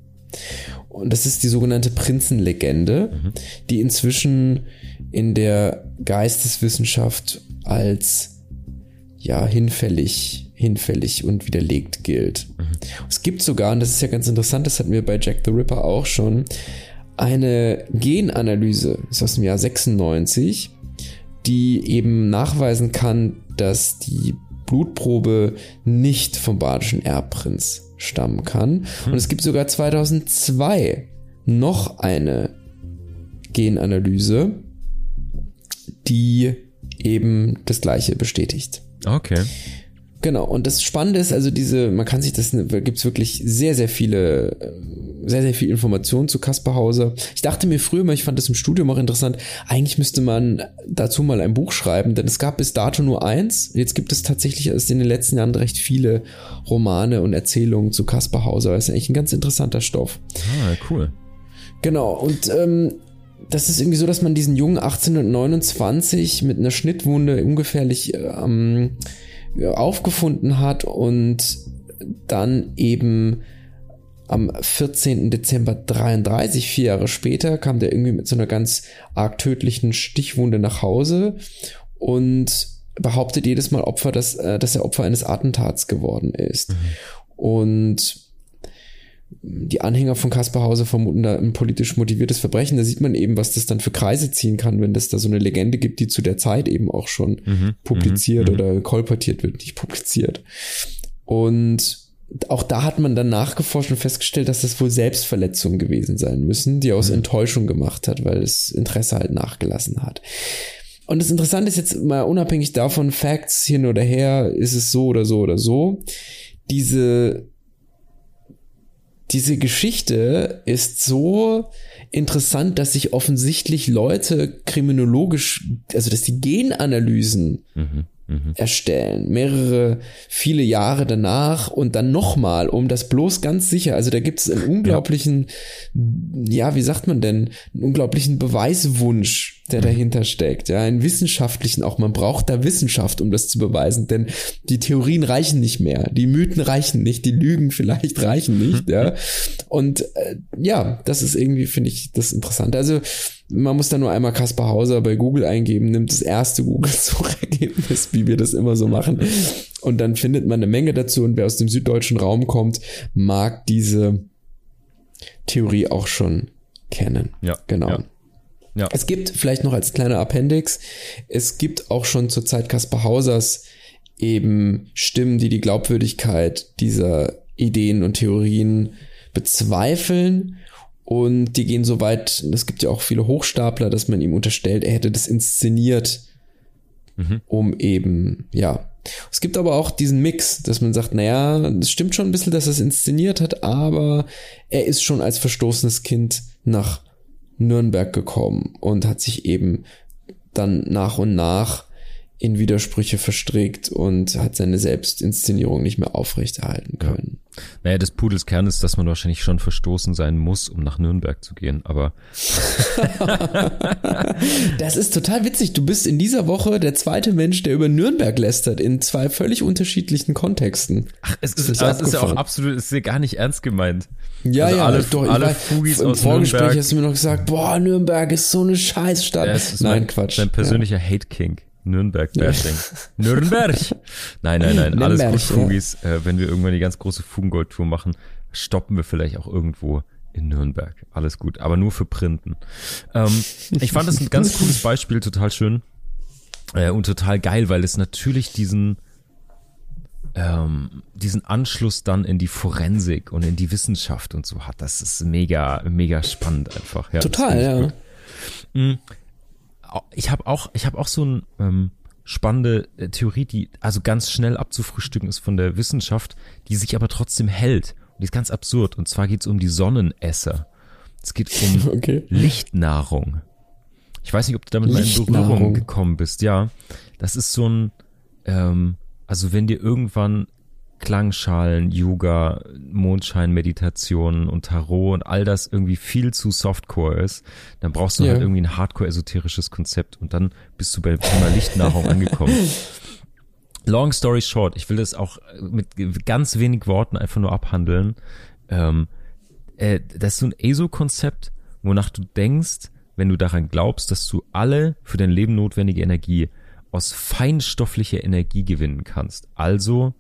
Speaker 1: Und das ist die sogenannte Prinzenlegende, mhm. die inzwischen in der Geisteswissenschaft als ja hinfällig, hinfällig und widerlegt gilt. Mhm. Es gibt sogar, und das ist ja ganz interessant, das hatten wir bei Jack the Ripper auch schon, eine Genanalyse, ist aus dem Jahr 96, die eben nachweisen kann, dass die Blutprobe nicht vom badischen Erbprinz stammen kann. Und es gibt sogar 2002 noch eine Genanalyse, die eben das gleiche bestätigt.
Speaker 2: Okay.
Speaker 1: Genau, und das Spannende ist, also diese, man kann sich das, gibt's wirklich sehr, sehr viele, äh, sehr, sehr viel Informationen zu Kaspar Hauser. Ich dachte mir früher mal, ich fand das im Studium auch interessant, eigentlich müsste man dazu mal ein Buch schreiben, denn es gab bis dato nur eins. Jetzt gibt es tatsächlich erst in den letzten Jahren recht viele Romane und Erzählungen zu Kaspar Hauser. Das ist eigentlich ein ganz interessanter Stoff.
Speaker 2: Ah, cool.
Speaker 1: Genau, und ähm, das ist irgendwie so, dass man diesen jungen 1829 mit einer Schnittwunde ungefährlich ähm, aufgefunden hat und dann eben am 14. Dezember 33, vier Jahre später, kam der irgendwie mit so einer ganz arg tödlichen Stichwunde nach Hause und behauptet jedes Mal Opfer, dass, äh, dass er Opfer eines Attentats geworden ist. Mhm. Und die Anhänger von Kaspar Hauser vermuten da ein politisch motiviertes Verbrechen. Da sieht man eben, was das dann für Kreise ziehen kann, wenn das da so eine Legende gibt, die zu der Zeit eben auch schon mhm. publiziert mhm. oder kolportiert wird, nicht publiziert. Und auch da hat man dann nachgeforscht und festgestellt, dass das wohl Selbstverletzungen gewesen sein müssen, die aus mhm. Enttäuschung gemacht hat, weil das Interesse halt nachgelassen hat. Und das Interessante ist jetzt mal unabhängig davon, Facts hin oder her, ist es so oder so oder so. Diese diese Geschichte ist so interessant, dass sich offensichtlich Leute kriminologisch, also dass die Genanalysen mhm mhm. erstellen. Mehrere, viele Jahre danach und dann nochmal, um das bloß ganz sicher. Also da gibt es einen unglaublichen, ja. ja, wie sagt man denn, einen unglaublichen Beweiswunsch, der mhm. dahinter steckt. Ja, einen wissenschaftlichen auch. Man braucht da Wissenschaft, um das zu beweisen, denn die Theorien reichen nicht mehr. Die Mythen reichen nicht, die Lügen vielleicht reichen nicht. ja. Und äh, ja, das ist irgendwie, finde ich, das interessant. Also man muss da nur einmal Kaspar Hauser bei Google eingeben, nimmt das erste Google-Suchergebnis, [LAUGHS] wie wir das immer so machen. Und dann findet man eine Menge dazu. Und wer aus dem süddeutschen Raum kommt, mag diese Theorie auch schon kennen.
Speaker 2: Ja.
Speaker 1: Genau.
Speaker 2: Ja.
Speaker 1: Ja. Es gibt vielleicht noch als kleiner Appendix, es gibt auch schon zur Zeit Kaspar Hausers eben Stimmen, die die Glaubwürdigkeit dieser Ideen und Theorien bezweifeln und die gehen so weit, es gibt ja auch viele Hochstapler, dass man ihm unterstellt, er hätte das inszeniert, mhm. um eben, ja. Es gibt aber auch diesen Mix, dass man sagt, naja, es stimmt schon ein bisschen, dass er es inszeniert hat, aber er ist schon als verstoßenes Kind nach Nürnberg gekommen und hat sich eben dann nach und nach in Widersprüche verstrickt und hat seine Selbstinszenierung nicht mehr aufrechterhalten können.
Speaker 2: Ja. Naja, des Pudels Kern ist, dass man wahrscheinlich schon verstoßen sein muss, um nach Nürnberg zu gehen, aber. [LAUGHS]
Speaker 1: das ist total witzig. Du bist in dieser Woche der zweite Mensch, der über Nürnberg lästert, in zwei völlig unterschiedlichen Kontexten.
Speaker 2: Ach, es ist, das ist ja auch absolut, es ist ja gar nicht ernst gemeint.
Speaker 1: Ja, also ja, alle, doch, alle war, Fugis im aus Vorgespräch Nürnberg. hast du mir noch gesagt, boah, Nürnberg ist so eine Scheißstadt. Ja,
Speaker 2: Nein, mein, Quatsch. Dein persönlicher ja. Hate-King. Nürnberg-Bashing. [LAUGHS] Nürnberg! Nein, nein, nein, alles gut, Fugis. Ja. Äh, wenn wir irgendwann die ganz große Fugengold-Tour machen, stoppen wir vielleicht auch irgendwo in Nürnberg. Alles gut, aber nur für Printen. Ähm, ich fand das ein ganz [LAUGHS] cooles Beispiel, total schön äh, und total geil, weil es natürlich diesen ähm, diesen Anschluss dann in die Forensik und in die Wissenschaft und so hat. Das ist mega, mega spannend einfach.
Speaker 1: Ja, total, ja.
Speaker 2: Mhm. Ich habe auch, ich habe auch so ein ähm, spannende äh, Theorie, die also ganz schnell abzufrühstücken ist von der Wissenschaft, die sich aber trotzdem hält. Und die ist ganz absurd. Und zwar geht es um die Sonnenesser. Es geht um [LAUGHS] okay. Lichtnahrung. Ich weiß nicht, ob du damit mal in Berührung gekommen bist. Ja, das ist so ein, ähm, also wenn dir irgendwann Klangschalen, Yoga, Mondschein-Meditationen und Tarot und all das irgendwie viel zu Softcore ist, dann brauchst du ja. halt irgendwie ein hardcore-esoterisches Konzept und dann bist du beim Thema Lichtnahrung angekommen. [LAUGHS] Long story short, ich will das auch mit ganz wenig Worten einfach nur abhandeln. Ähm, äh, das ist so ein ESO-Konzept, wonach du denkst, wenn du daran glaubst, dass du alle für dein Leben notwendige Energie aus feinstofflicher Energie gewinnen kannst. Also,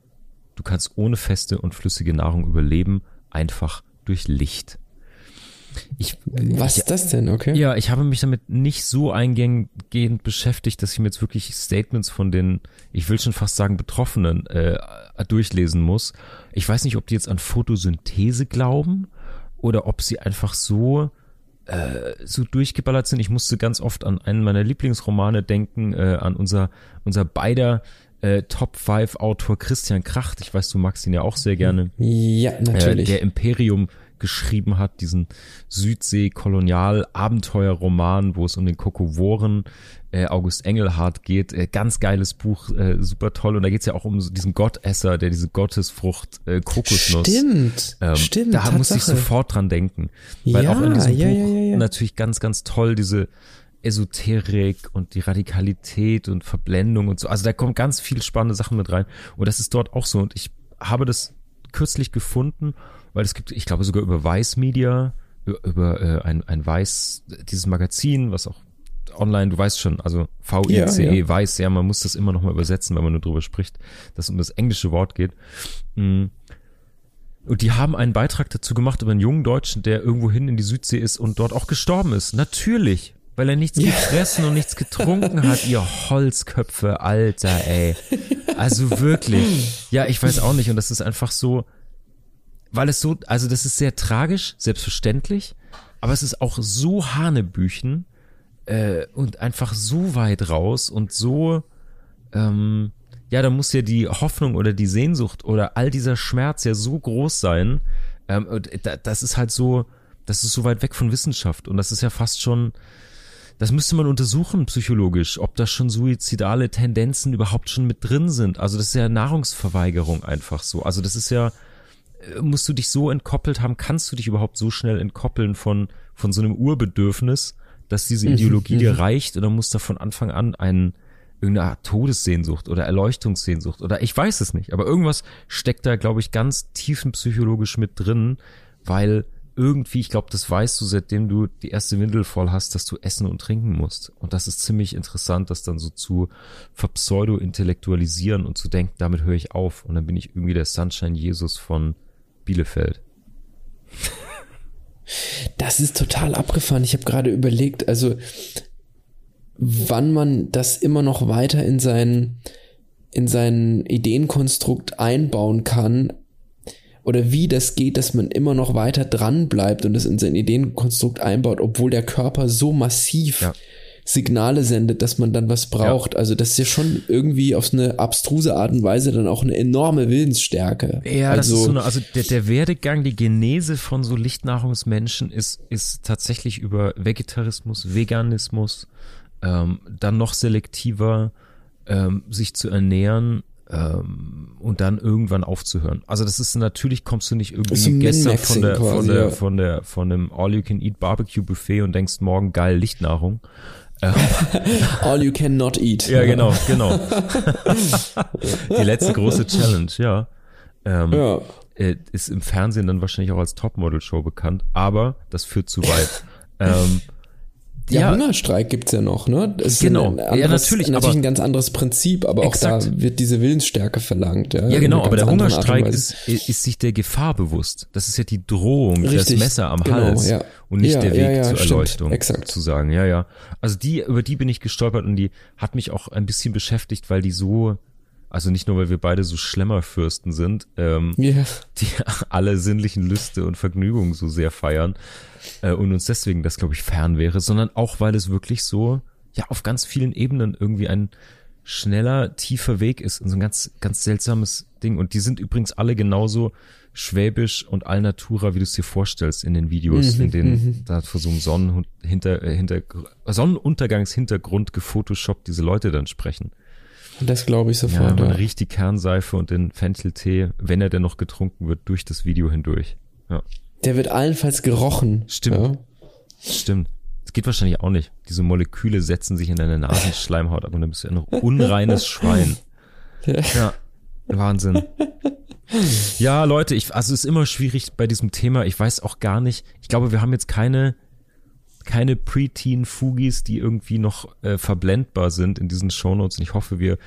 Speaker 2: du kannst ohne feste und flüssige Nahrung überleben, einfach durch Licht.
Speaker 1: Ich, Was ist das denn, okay?
Speaker 2: Ja, ich habe mich damit nicht so eingehend beschäftigt, dass ich mir jetzt wirklich Statements von den, ich will schon fast sagen, Betroffenen äh, durchlesen muss. Ich weiß nicht, ob die jetzt an Photosynthese glauben oder ob sie einfach so äh, so durchgeballert sind. Ich musste ganz oft an einen meiner Lieblingsromane denken, äh, an unser, unser beider äh, Top 5 Autor Christian Kracht. Ich weiß, du magst ihn ja auch sehr gerne.
Speaker 1: Ja, natürlich.
Speaker 2: Äh, der Imperium geschrieben hat, diesen Südsee-Kolonial-Abenteuer-Roman, wo es um den Kokovoren äh, August Engelhardt geht. Äh, ganz geiles Buch, äh, super toll. Und da geht's ja auch um diesen Gottesser, der diese Gottesfrucht äh, Kokosnuss.
Speaker 1: Stimmt, ähm, stimmt.
Speaker 2: Da Tatsache. muss ich sofort dran denken. Weil ja, auch in diesem ja, Buch ja, natürlich ganz, ganz toll diese Esoterik und die Radikalität und Verblendung und so. Also da kommt ganz viel spannende Sachen mit rein. Und das ist dort auch so. Und ich habe das kürzlich gefunden weil es gibt, ich glaube sogar über Weiß Media, über, äh, ein, ein Weiß, dieses Magazin, was auch online, du weißt schon, also V-I-C-E, ja, ja. weiß, ja, man muss das immer noch mal übersetzen, wenn man nur drüber spricht, dass es um das englische Wort geht. Mm. Und die haben einen Beitrag dazu gemacht über einen jungen Deutschen, der irgendwohin in die Südsee ist und dort auch gestorben ist. Natürlich. Weil er nichts gefressen und nichts getrunken hat, ihr [LAUGHS] Holzköpfe, Alter, ey. Also wirklich. Ja, ich weiß auch nicht. Und das ist einfach so, weil es so, also das ist sehr tragisch, selbstverständlich, aber es ist auch so Hanebüchen äh, und einfach so weit raus und so, ähm, ja, da muss ja die Hoffnung oder die Sehnsucht oder all dieser Schmerz ja so groß sein. Ähm, das ist halt so, das ist so weit weg von Wissenschaft und das ist ja fast schon, das müsste man untersuchen psychologisch, ob da schon suizidale Tendenzen überhaupt schon mit drin sind. Also das ist ja Nahrungsverweigerung einfach so. Also das ist ja, musst du dich so entkoppelt haben, kannst du dich überhaupt so schnell entkoppeln von, von so einem Urbedürfnis, dass diese mhm, Ideologie dir mhm. reicht oder muss da von Anfang an ein, irgendeine Todessehnsucht oder Erleuchtungssehnsucht oder ich weiß es nicht, aber irgendwas steckt da, glaube ich, ganz tiefenpsychologisch mit drin, weil irgendwie, ich glaube, das weißt du, seitdem du die erste Windel voll hast, dass du essen und trinken musst. Und das ist ziemlich interessant, das dann so zu verpseudo-intellektualisieren und zu denken, damit höre ich auf. Und dann bin ich irgendwie der Sunshine Jesus von Bielefeld.
Speaker 1: Das ist total abgefahren. Ich habe gerade überlegt, also wann man das immer noch weiter in sein in sein Ideenkonstrukt einbauen kann oder wie das geht, dass man immer noch weiter dran bleibt und das in sein Ideenkonstrukt einbaut, obwohl der Körper so massiv ja. Signale sendet, dass man dann was braucht. Ja. Also das ist ja schon irgendwie auf eine abstruse Art und Weise dann auch eine enorme Willensstärke.
Speaker 2: Ja,
Speaker 1: also,
Speaker 2: das ist so eine, also der, der Werdegang, die Genese von so Lichtnahrungsmenschen ist, ist tatsächlich über Vegetarismus, Veganismus, ähm, dann noch selektiver ähm, sich zu ernähren ähm, und dann irgendwann aufzuhören. Also das ist natürlich kommst du nicht irgendwie gestern von der, von der, von der, von dem All You Can Eat Barbecue Buffet und denkst morgen geil Lichtnahrung, [LAUGHS]
Speaker 1: All you can not eat.
Speaker 2: Ja, genau, genau. [LAUGHS] Die letzte große Challenge, ja. Ähm, ja. Äh, ist im Fernsehen dann wahrscheinlich auch als Topmodel-Show bekannt, aber das führt zu weit. [LAUGHS] ähm,
Speaker 1: ja, ja, Hungerstreik gibt's ja noch, ne?
Speaker 2: Das genau,
Speaker 1: anderes, ja natürlich, natürlich ein ganz anderes Prinzip, aber exakt. auch da wird diese Willensstärke verlangt. Ja,
Speaker 2: ja genau, aber der Hungerstreik ist, ist sich der Gefahr bewusst. Das ist ja die Drohung, Richtig, das Messer am genau, Hals ja. und nicht ja, der Weg zur Erleuchtung, exakt. zu sagen. Ja, ja. Also die, über die bin ich gestolpert und die hat mich auch ein bisschen beschäftigt, weil die so also nicht nur, weil wir beide so Schlemmerfürsten sind, ähm, yeah. die [LAUGHS] alle sinnlichen Lüste und Vergnügungen so sehr feiern äh, und uns deswegen das, glaube ich, fern wäre, sondern auch, weil es wirklich so, ja, auf ganz vielen Ebenen irgendwie ein schneller, tiefer Weg ist und so ein ganz, ganz seltsames Ding. Und die sind übrigens alle genauso schwäbisch und allnatura, wie du es dir vorstellst in den Videos, mhm, in denen mhm. da vor so einem Sonnen hinter, äh, hinter, Sonnenuntergangshintergrund gefotoshoppt diese Leute dann sprechen.
Speaker 1: Das glaube ich sofort.
Speaker 2: Ja, man ja. riecht die Kernseife und den Fencheltee, wenn er denn noch getrunken wird, durch das Video hindurch. Ja.
Speaker 1: Der wird allenfalls gerochen.
Speaker 2: Stimmt. Ja. Stimmt. Das geht wahrscheinlich auch nicht. Diese Moleküle setzen sich in deine Nasenschleimhaut ab und dann bist du ein unreines Schwein. Ja. Wahnsinn. Ja, Leute, ich, also es ist immer schwierig bei diesem Thema. Ich weiß auch gar nicht. Ich glaube, wir haben jetzt keine keine Preteen-Fugis, die irgendwie noch äh, verblendbar sind in diesen Shownotes. Und ich hoffe, wir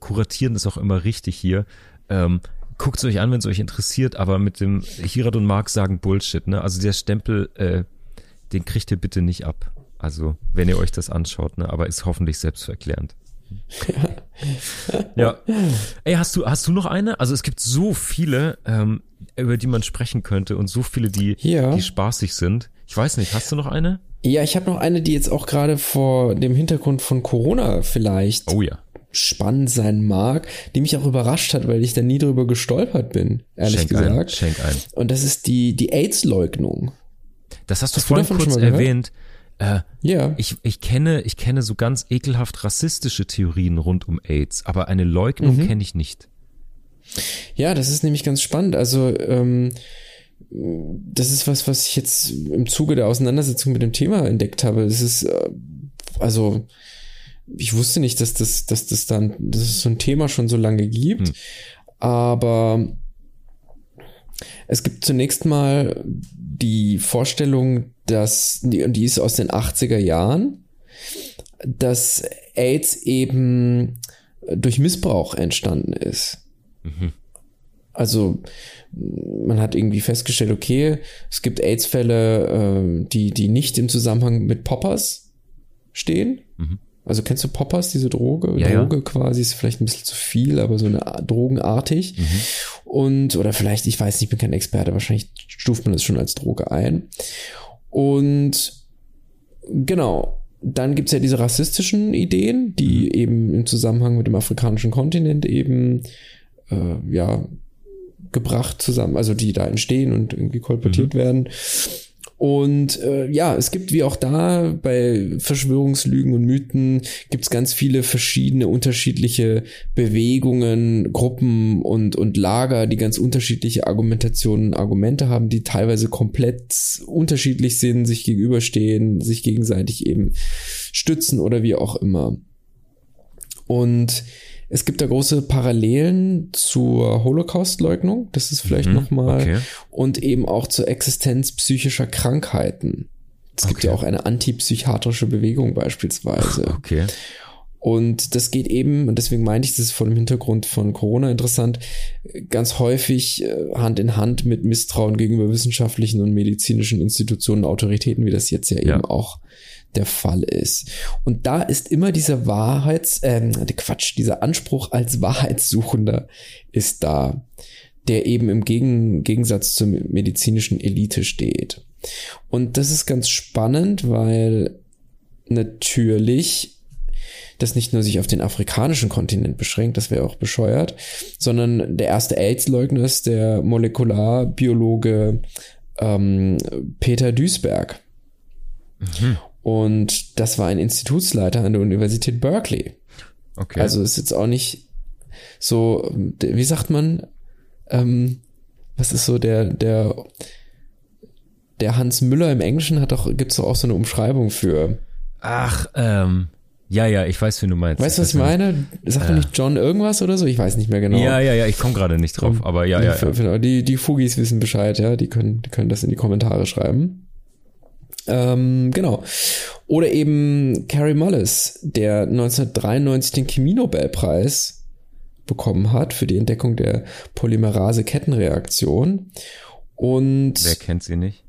Speaker 2: kuratieren das auch immer richtig hier. Ähm, Guckt es euch an, wenn es euch interessiert, aber mit dem Hirat und Mark sagen Bullshit, ne? Also der Stempel, äh, den kriegt ihr bitte nicht ab. Also, wenn ihr euch das anschaut, ne? Aber ist hoffentlich selbstverklärend. [LAUGHS] ja. Ey, hast du, hast du noch eine? Also es gibt so viele, ähm, über die man sprechen könnte und so viele, die, ja. die spaßig sind. Ich weiß nicht, hast du noch eine?
Speaker 1: Ja, ich habe noch eine, die jetzt auch gerade vor dem Hintergrund von Corona vielleicht
Speaker 2: oh ja.
Speaker 1: spannend sein mag, die mich auch überrascht hat, weil ich da nie drüber gestolpert bin, ehrlich
Speaker 2: schenk
Speaker 1: gesagt.
Speaker 2: Ein, schenk ein.
Speaker 1: Und das ist die, die AIDS-Leugnung.
Speaker 2: Das hast du hast vorhin du kurz erwähnt. Äh, ja. Ich, ich kenne, ich kenne so ganz ekelhaft rassistische Theorien rund um AIDS, aber eine Leugnung mhm. kenne ich nicht.
Speaker 1: Ja, das ist nämlich ganz spannend. Also ähm, das ist was, was ich jetzt im Zuge der Auseinandersetzung mit dem Thema entdeckt habe. Das ist, äh, also, ich wusste nicht, dass das, dass das dann, dass es so ein Thema schon so lange gibt. Hm. Aber es gibt zunächst mal die Vorstellung, dass, und die ist aus den 80er Jahren, dass AIDS eben durch Missbrauch entstanden ist. Mhm. Also man hat irgendwie festgestellt, okay, es gibt AIDS-Fälle, äh, die, die nicht im Zusammenhang mit Poppers stehen. Mhm. Also kennst du Poppers, diese Droge?
Speaker 2: Ja,
Speaker 1: Droge
Speaker 2: ja.
Speaker 1: quasi ist vielleicht ein bisschen zu viel, aber so eine Drogenartig. Mhm. Und, oder vielleicht, ich weiß nicht, ich bin kein Experte, wahrscheinlich stuft man das schon als Droge ein. Und genau, dann gibt's ja diese rassistischen Ideen, die mhm. eben im Zusammenhang mit dem afrikanischen Kontinent eben äh, ja gebracht zusammen, also die da entstehen und irgendwie kolportiert mhm. werden. Und äh, ja, es gibt wie auch da bei Verschwörungslügen und Mythen gibt's ganz viele verschiedene unterschiedliche Bewegungen, Gruppen und, und Lager, die ganz unterschiedliche Argumentationen, Argumente haben, die teilweise komplett unterschiedlich sind, sich gegenüberstehen, sich gegenseitig eben stützen oder wie auch immer. Und es gibt da große Parallelen zur Holocaust-Leugnung, das ist vielleicht mhm, nochmal, okay. und eben auch zur Existenz psychischer Krankheiten. Es okay. gibt ja auch eine antipsychiatrische Bewegung beispielsweise. [LAUGHS]
Speaker 2: Okay.
Speaker 1: Und das geht eben, und deswegen meinte ich, das ist vor dem Hintergrund von Corona interessant, ganz häufig äh, Hand in Hand mit Misstrauen gegenüber wissenschaftlichen und medizinischen Institutionen, Autoritäten, wie das jetzt ja, ja. eben auch der Fall ist. Und da ist immer dieser Wahrheits, ähm, Quatsch, dieser Anspruch als Wahrheitssuchender ist da, der eben im Gegen Gegensatz zur medizinischen Elite steht. Und das ist ganz spannend, weil natürlich das nicht nur sich auf den afrikanischen Kontinent beschränkt, das wäre auch bescheuert, sondern der erste AIDS-Leugner ist der Molekularbiologe ähm, Peter Duisberg. Mhm. Und das war ein Institutsleiter an der Universität Berkeley.
Speaker 2: Okay.
Speaker 1: Also ist jetzt auch nicht so, wie sagt man, ähm, was ist so der, der, der Hans Müller im Englischen hat doch, gibt's doch auch so eine Umschreibung für.
Speaker 2: Ach, ähm, ja, ja, ich weiß, wie du meinst.
Speaker 1: Weißt du, was ich meine? Sagt äh. nicht John irgendwas oder so? Ich weiß nicht mehr genau.
Speaker 2: Ja, ja, ja, ich komme gerade nicht drauf, aber ja, ja.
Speaker 1: ja. Die, die Fugis wissen Bescheid, ja, die können, die können das in die Kommentare schreiben. Ähm, genau. Oder eben Carrie Mullis, der 1993 den Chemie-Nobelpreis bekommen hat für die Entdeckung der Polymerase-Kettenreaktion. Und
Speaker 2: wer kennt sie nicht?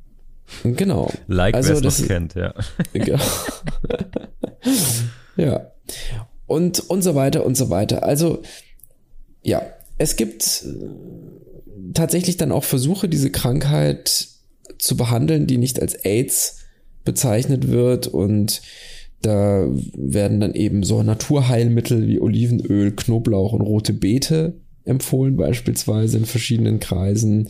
Speaker 1: Genau.
Speaker 2: Like also, wer es kennt, ja. [LAUGHS]
Speaker 1: ja. Und, und so weiter und so weiter. Also, ja, es gibt tatsächlich dann auch Versuche, diese Krankheit zu behandeln, die nicht als AIDS bezeichnet wird und da werden dann eben so Naturheilmittel wie Olivenöl, Knoblauch und rote Beete empfohlen, beispielsweise in verschiedenen Kreisen.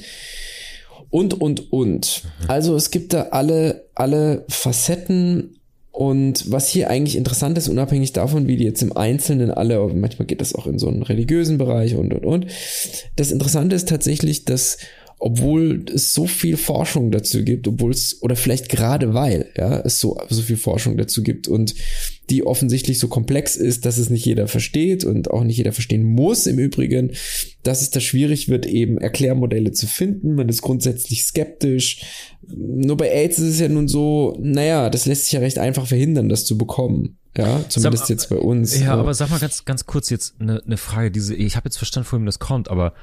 Speaker 1: Und, und, und. Also es gibt da alle, alle Facetten und was hier eigentlich interessant ist, unabhängig davon, wie die jetzt im Einzelnen alle, manchmal geht das auch in so einen religiösen Bereich und, und, und. Das Interessante ist tatsächlich, dass obwohl es so viel Forschung dazu gibt, obwohl es, oder vielleicht gerade weil, ja, es so, so viel Forschung dazu gibt und die offensichtlich so komplex ist, dass es nicht jeder versteht und auch nicht jeder verstehen muss im Übrigen, dass es da schwierig wird, eben Erklärmodelle zu finden. Man ist grundsätzlich skeptisch. Nur bei AIDS ist es ja nun so, naja, das lässt sich ja recht einfach verhindern, das zu bekommen. Ja, zumindest sag, jetzt bei uns.
Speaker 2: Ja, aber sag mal ganz, ganz kurz jetzt eine, eine Frage, diese, ich habe jetzt verstanden, wohin das kommt, aber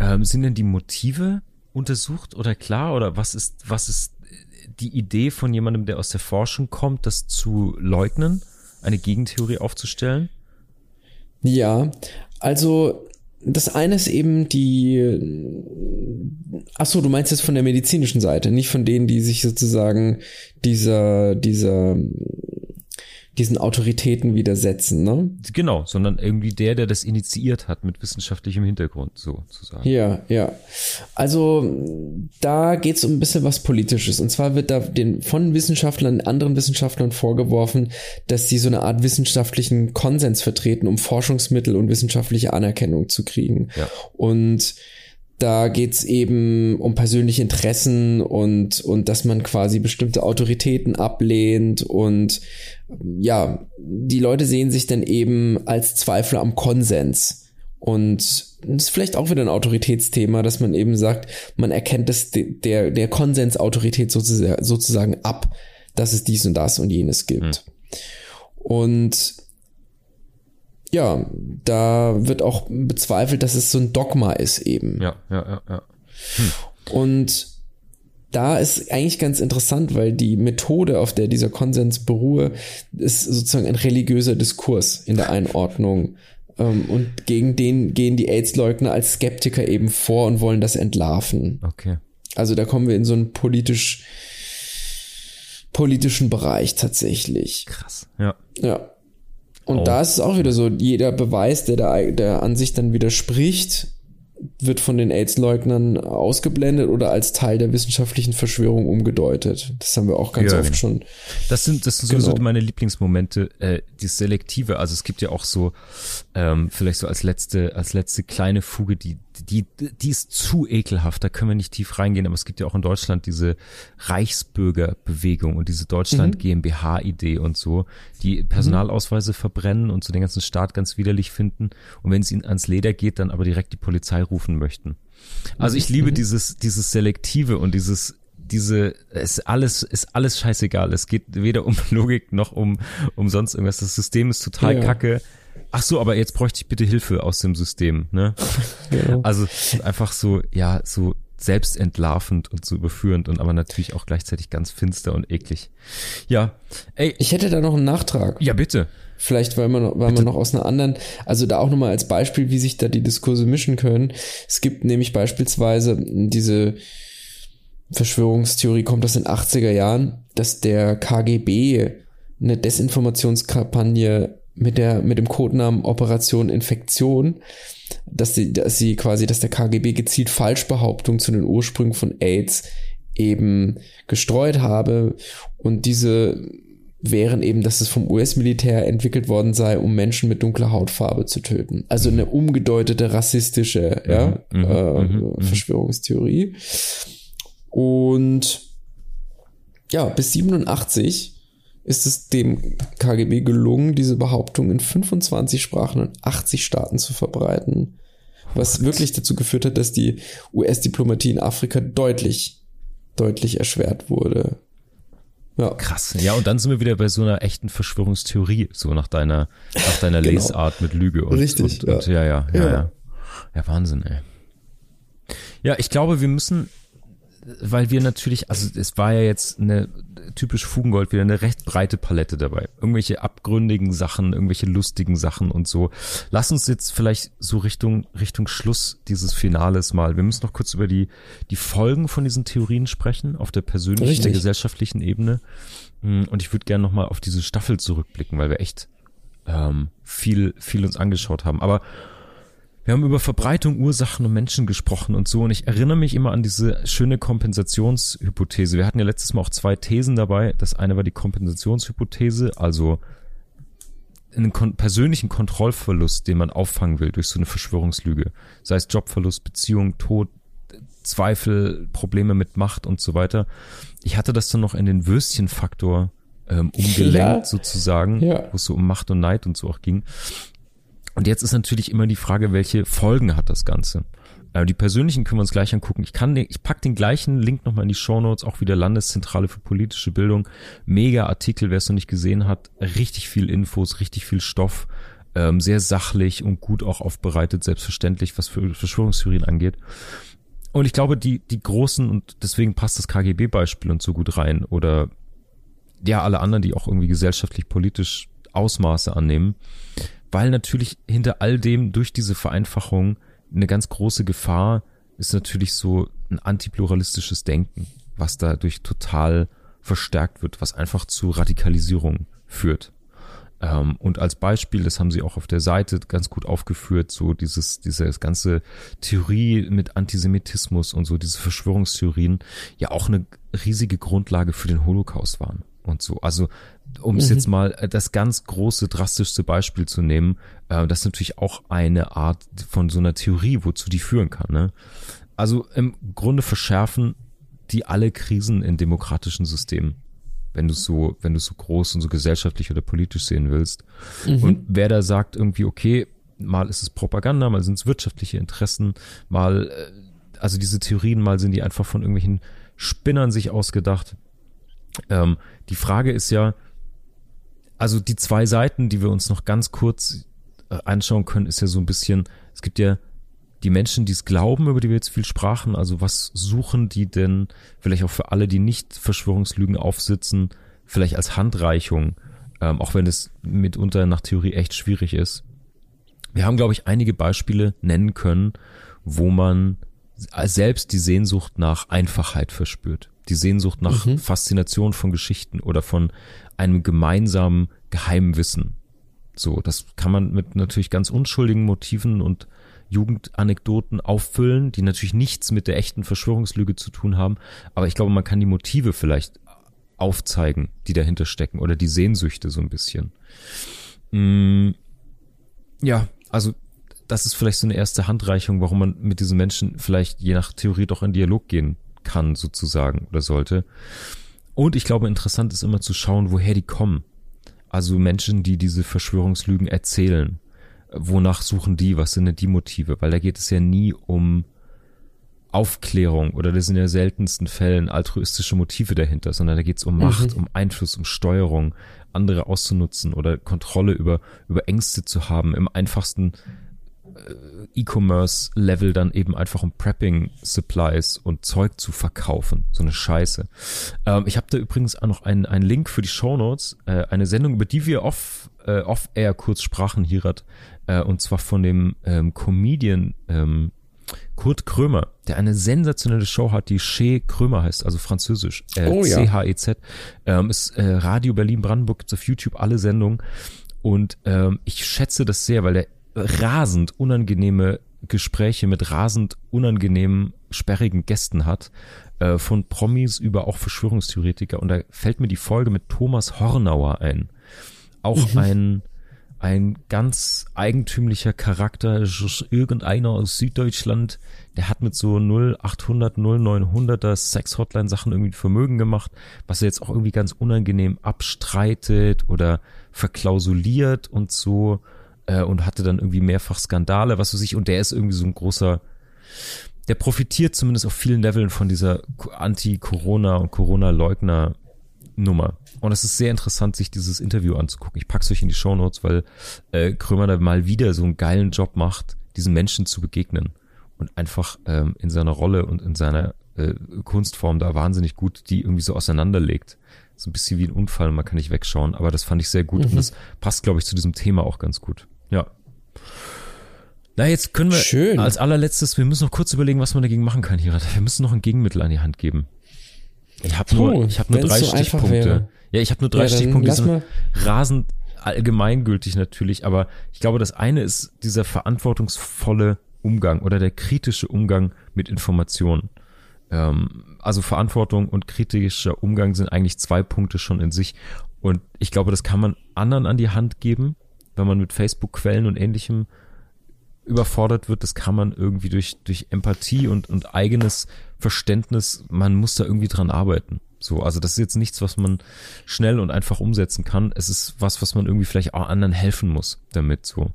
Speaker 2: ähm, sind denn die Motive untersucht oder klar oder was ist, was ist die Idee von jemandem, der aus der Forschung kommt, das zu leugnen, eine Gegentheorie aufzustellen?
Speaker 1: Ja, also das eine ist eben die, ach so, du meinst jetzt von der medizinischen Seite, nicht von denen, die sich sozusagen dieser, dieser diesen Autoritäten widersetzen, ne?
Speaker 2: Genau, sondern irgendwie der, der das initiiert hat mit wissenschaftlichem Hintergrund, sozusagen.
Speaker 1: Ja, ja. Also da geht es um ein bisschen was Politisches. Und zwar wird da den von Wissenschaftlern, anderen Wissenschaftlern vorgeworfen, dass sie so eine Art wissenschaftlichen Konsens vertreten, um Forschungsmittel und wissenschaftliche Anerkennung zu kriegen. Ja. Und da geht's eben um persönliche Interessen und, und dass man quasi bestimmte Autoritäten ablehnt und ja, die Leute sehen sich dann eben als Zweifler am Konsens. Und das ist vielleicht auch wieder ein Autoritätsthema, dass man eben sagt, man erkennt das der, der Konsensautorität sozusagen, sozusagen ab, dass es dies und das und jenes gibt. Hm. Und ja, da wird auch bezweifelt, dass es so ein Dogma ist eben.
Speaker 2: Ja, ja, ja, ja.
Speaker 1: Hm. Und da ist eigentlich ganz interessant, weil die Methode, auf der dieser Konsens beruhe, ist sozusagen ein religiöser Diskurs in der Einordnung. Ähm, und gegen den gehen die AIDS-Leugner als Skeptiker eben vor und wollen das entlarven.
Speaker 2: Okay.
Speaker 1: Also da kommen wir in so einen politisch politischen Bereich tatsächlich.
Speaker 2: Krass, ja.
Speaker 1: Ja. Und oh. da ist es auch wieder so, jeder Beweis, der, der an sich dann widerspricht, wird von den AIDS-Leugnern ausgeblendet oder als Teil der wissenschaftlichen Verschwörung umgedeutet. Das haben wir auch ganz ja, oft genau. schon.
Speaker 2: Das sind, das sind sowieso genau. meine Lieblingsmomente, äh, die Selektive. Also es gibt ja auch so, ähm, vielleicht so als letzte, als letzte kleine Fuge, die, die, die ist zu ekelhaft, da können wir nicht tief reingehen, aber es gibt ja auch in Deutschland diese Reichsbürgerbewegung und diese Deutschland GmbH-Idee und so, die Personalausweise mhm. verbrennen und so den ganzen Staat ganz widerlich finden und wenn es ihnen ans Leder geht, dann aber direkt die Polizei rufen möchten. Also ich liebe mhm. dieses, dieses Selektive und dieses diese, ist alles, ist alles scheißegal. Es geht weder um [LAUGHS] Logik noch um, um sonst irgendwas. Das System ist total ja. kacke ach so, aber jetzt bräuchte ich bitte Hilfe aus dem System, ne? Ja. [LAUGHS] Also einfach so, ja, so selbstentlarvend und so überführend und aber natürlich auch gleichzeitig ganz finster und eklig. Ja,
Speaker 1: ey. Ich hätte da noch einen Nachtrag.
Speaker 2: Ja, bitte.
Speaker 1: Vielleicht, weil man, weil man noch aus einer anderen, also da auch nochmal als Beispiel, wie sich da die Diskurse mischen können. Es gibt nämlich beispielsweise diese Verschwörungstheorie, kommt das in 80er Jahren, dass der KGB eine Desinformationskampagne mit der, mit dem Codenamen Operation Infektion, dass sie, dass sie quasi, dass der KGB gezielt Falschbehauptungen zu den Ursprüngen von AIDS eben gestreut habe und diese wären eben, dass es vom US-Militär entwickelt worden sei, um Menschen mit dunkler Hautfarbe zu töten. Also eine umgedeutete rassistische mhm, ja, mhm, äh, mhm, mhm. Verschwörungstheorie. Und ja, bis 87 ist es dem KGB gelungen, diese Behauptung in 25 Sprachen und 80 Staaten zu verbreiten. Was wirklich dazu geführt hat, dass die US-Diplomatie in Afrika deutlich, deutlich erschwert wurde.
Speaker 2: Ja. Krass. Ja, und dann sind wir wieder bei so einer echten Verschwörungstheorie, so nach deiner, nach deiner genau. Lesart mit Lüge und,
Speaker 1: Richtig,
Speaker 2: und, und ja. ja, ja, ja, ja. Ja, Wahnsinn, ey. Ja, ich glaube, wir müssen weil wir natürlich, also es war ja jetzt eine typisch Fugengold wieder eine recht breite Palette dabei. Irgendwelche abgründigen Sachen, irgendwelche lustigen Sachen und so. Lass uns jetzt vielleicht so Richtung Richtung Schluss dieses Finales mal. Wir müssen noch kurz über die die Folgen von diesen Theorien sprechen auf der persönlichen, der gesellschaftlichen Ebene. Hm, und ich würde gerne noch mal auf diese Staffel zurückblicken, weil wir echt ähm, viel viel uns angeschaut haben. Aber wir haben über Verbreitung, Ursachen und Menschen gesprochen und so. Und ich erinnere mich immer an diese schöne Kompensationshypothese. Wir hatten ja letztes Mal auch zwei Thesen dabei. Das eine war die Kompensationshypothese, also einen kon persönlichen Kontrollverlust, den man auffangen will durch so eine Verschwörungslüge. Sei es Jobverlust, Beziehung, Tod, Zweifel, Probleme mit Macht und so weiter. Ich hatte das dann noch in den Würstchenfaktor ähm, umgelenkt ja. sozusagen, ja. wo es so um Macht und Neid und so auch ging. Und jetzt ist natürlich immer die Frage, welche Folgen hat das Ganze? Äh, die persönlichen können wir uns gleich angucken. Ich kann, den, ich pack den gleichen Link nochmal in die Show Notes, auch wieder Landeszentrale für politische Bildung. Mega Artikel, wer es noch nicht gesehen hat. Richtig viel Infos, richtig viel Stoff. Ähm, sehr sachlich und gut auch aufbereitet, selbstverständlich, was für Verschwörungstheorien angeht. Und ich glaube, die, die großen, und deswegen passt das KGB-Beispiel und so gut rein, oder ja, alle anderen, die auch irgendwie gesellschaftlich, politisch Ausmaße annehmen, weil natürlich hinter all dem durch diese Vereinfachung eine ganz große Gefahr ist natürlich so ein antipluralistisches Denken, was dadurch total verstärkt wird, was einfach zu Radikalisierung führt. Ähm, und als Beispiel, das haben sie auch auf der Seite ganz gut aufgeführt, so dieses, diese ganze Theorie mit Antisemitismus und so diese Verschwörungstheorien ja auch eine riesige Grundlage für den Holocaust waren und so. Also um es mhm. jetzt mal äh, das ganz große, drastischste Beispiel zu nehmen, äh, das ist natürlich auch eine Art von so einer Theorie, wozu die führen kann. Ne? Also im Grunde verschärfen die alle Krisen in demokratischen Systemen, wenn du so, wenn du so groß und so gesellschaftlich oder politisch sehen willst. Mhm. Und wer da sagt irgendwie, okay, mal ist es Propaganda, mal sind es wirtschaftliche Interessen, mal, äh, also diese Theorien, mal sind die einfach von irgendwelchen Spinnern sich ausgedacht. Ähm, die Frage ist ja, also die zwei Seiten, die wir uns noch ganz kurz äh, anschauen können, ist ja so ein bisschen, es gibt ja die Menschen, die es glauben, über die wir jetzt viel sprachen, also was suchen die denn, vielleicht auch für alle, die nicht Verschwörungslügen aufsitzen, vielleicht als Handreichung, ähm, auch wenn es mitunter nach Theorie echt schwierig ist. Wir haben, glaube ich, einige Beispiele nennen können, wo man selbst die Sehnsucht nach Einfachheit verspürt. Die Sehnsucht nach mhm. Faszination von Geschichten oder von einem gemeinsamen geheimen Wissen. So, das kann man mit natürlich ganz unschuldigen Motiven und Jugendanekdoten auffüllen, die natürlich nichts mit der echten Verschwörungslüge zu tun haben. Aber ich glaube, man kann die Motive vielleicht aufzeigen, die dahinter stecken oder die Sehnsüchte so ein bisschen. Mm, ja, also das ist vielleicht so eine erste Handreichung, warum man mit diesen Menschen vielleicht je nach Theorie doch in Dialog gehen kann sozusagen oder sollte. Und ich glaube, interessant ist immer zu schauen, woher die kommen. Also Menschen, die diese Verschwörungslügen erzählen. Wonach suchen die? Was sind denn die Motive? Weil da geht es ja nie um Aufklärung oder das sind ja seltensten Fällen altruistische Motive dahinter, sondern da geht es um Macht, mhm. um Einfluss, um Steuerung, andere auszunutzen oder Kontrolle über, über Ängste zu haben. Im einfachsten E-Commerce-Level dann eben einfach um Prepping-Supplies und Zeug zu verkaufen. So eine Scheiße. Ähm, ich habe da übrigens auch noch einen, einen Link für die Show Notes, äh, eine Sendung, über die wir off, äh, off-air kurz sprachen, Hirat, äh, und zwar von dem ähm, Comedian ähm, Kurt Krömer, der eine sensationelle Show hat, die Chez Krömer heißt, also französisch, äh, oh, ja. C-H-E-Z, ähm, ist äh, Radio Berlin-Brandenburg, gibt's auf YouTube alle Sendungen und ähm, ich schätze das sehr, weil der rasend unangenehme Gespräche mit rasend unangenehmen, sperrigen Gästen hat, äh, von Promis über auch Verschwörungstheoretiker. Und da fällt mir die Folge mit Thomas Hornauer ein. Auch mhm. ein, ein ganz eigentümlicher Charakter, irgendeiner aus Süddeutschland, der hat mit so 0800, 0900er Sex-Hotline Sachen irgendwie Vermögen gemacht, was er jetzt auch irgendwie ganz unangenehm abstreitet oder verklausuliert und so äh, und hatte dann irgendwie mehrfach Skandale, was weiß ich, und der ist irgendwie so ein großer, der profitiert zumindest auf vielen Leveln von dieser Anti-Corona und Corona-Leugner Nummer. Und es ist sehr interessant, sich dieses Interview anzugucken. Ich pack's euch in die Show Notes, weil äh, Krömer da mal wieder so einen geilen Job macht, diesen Menschen zu begegnen und einfach ähm, in seiner Rolle und in seiner äh, Kunstform da wahnsinnig gut die irgendwie so auseinanderlegt. So ein bisschen wie ein Unfall, man kann nicht wegschauen, aber das fand ich sehr gut mhm. und das passt, glaube ich, zu diesem Thema auch ganz gut. Na, jetzt können wir Schön. als allerletztes, wir müssen noch kurz überlegen, was man dagegen machen kann, Hirat. Wir müssen noch ein Gegenmittel an die Hand geben. Ich habe nur, ich hab nur drei so Stichpunkte. Ja, ich habe nur drei ja, Stichpunkte, die sind rasend allgemeingültig natürlich, aber ich glaube, das eine ist dieser verantwortungsvolle Umgang oder der kritische Umgang mit Informationen. Ähm, also Verantwortung und kritischer Umgang sind eigentlich zwei Punkte schon in sich. Und ich glaube, das kann man anderen an die Hand geben, wenn man mit Facebook-Quellen und ähnlichem überfordert wird. Das kann man irgendwie durch, durch Empathie und, und eigenes Verständnis, man muss da irgendwie dran arbeiten. So, also das ist jetzt nichts, was man schnell und einfach umsetzen kann. Es ist was, was man irgendwie vielleicht auch anderen helfen muss damit, so.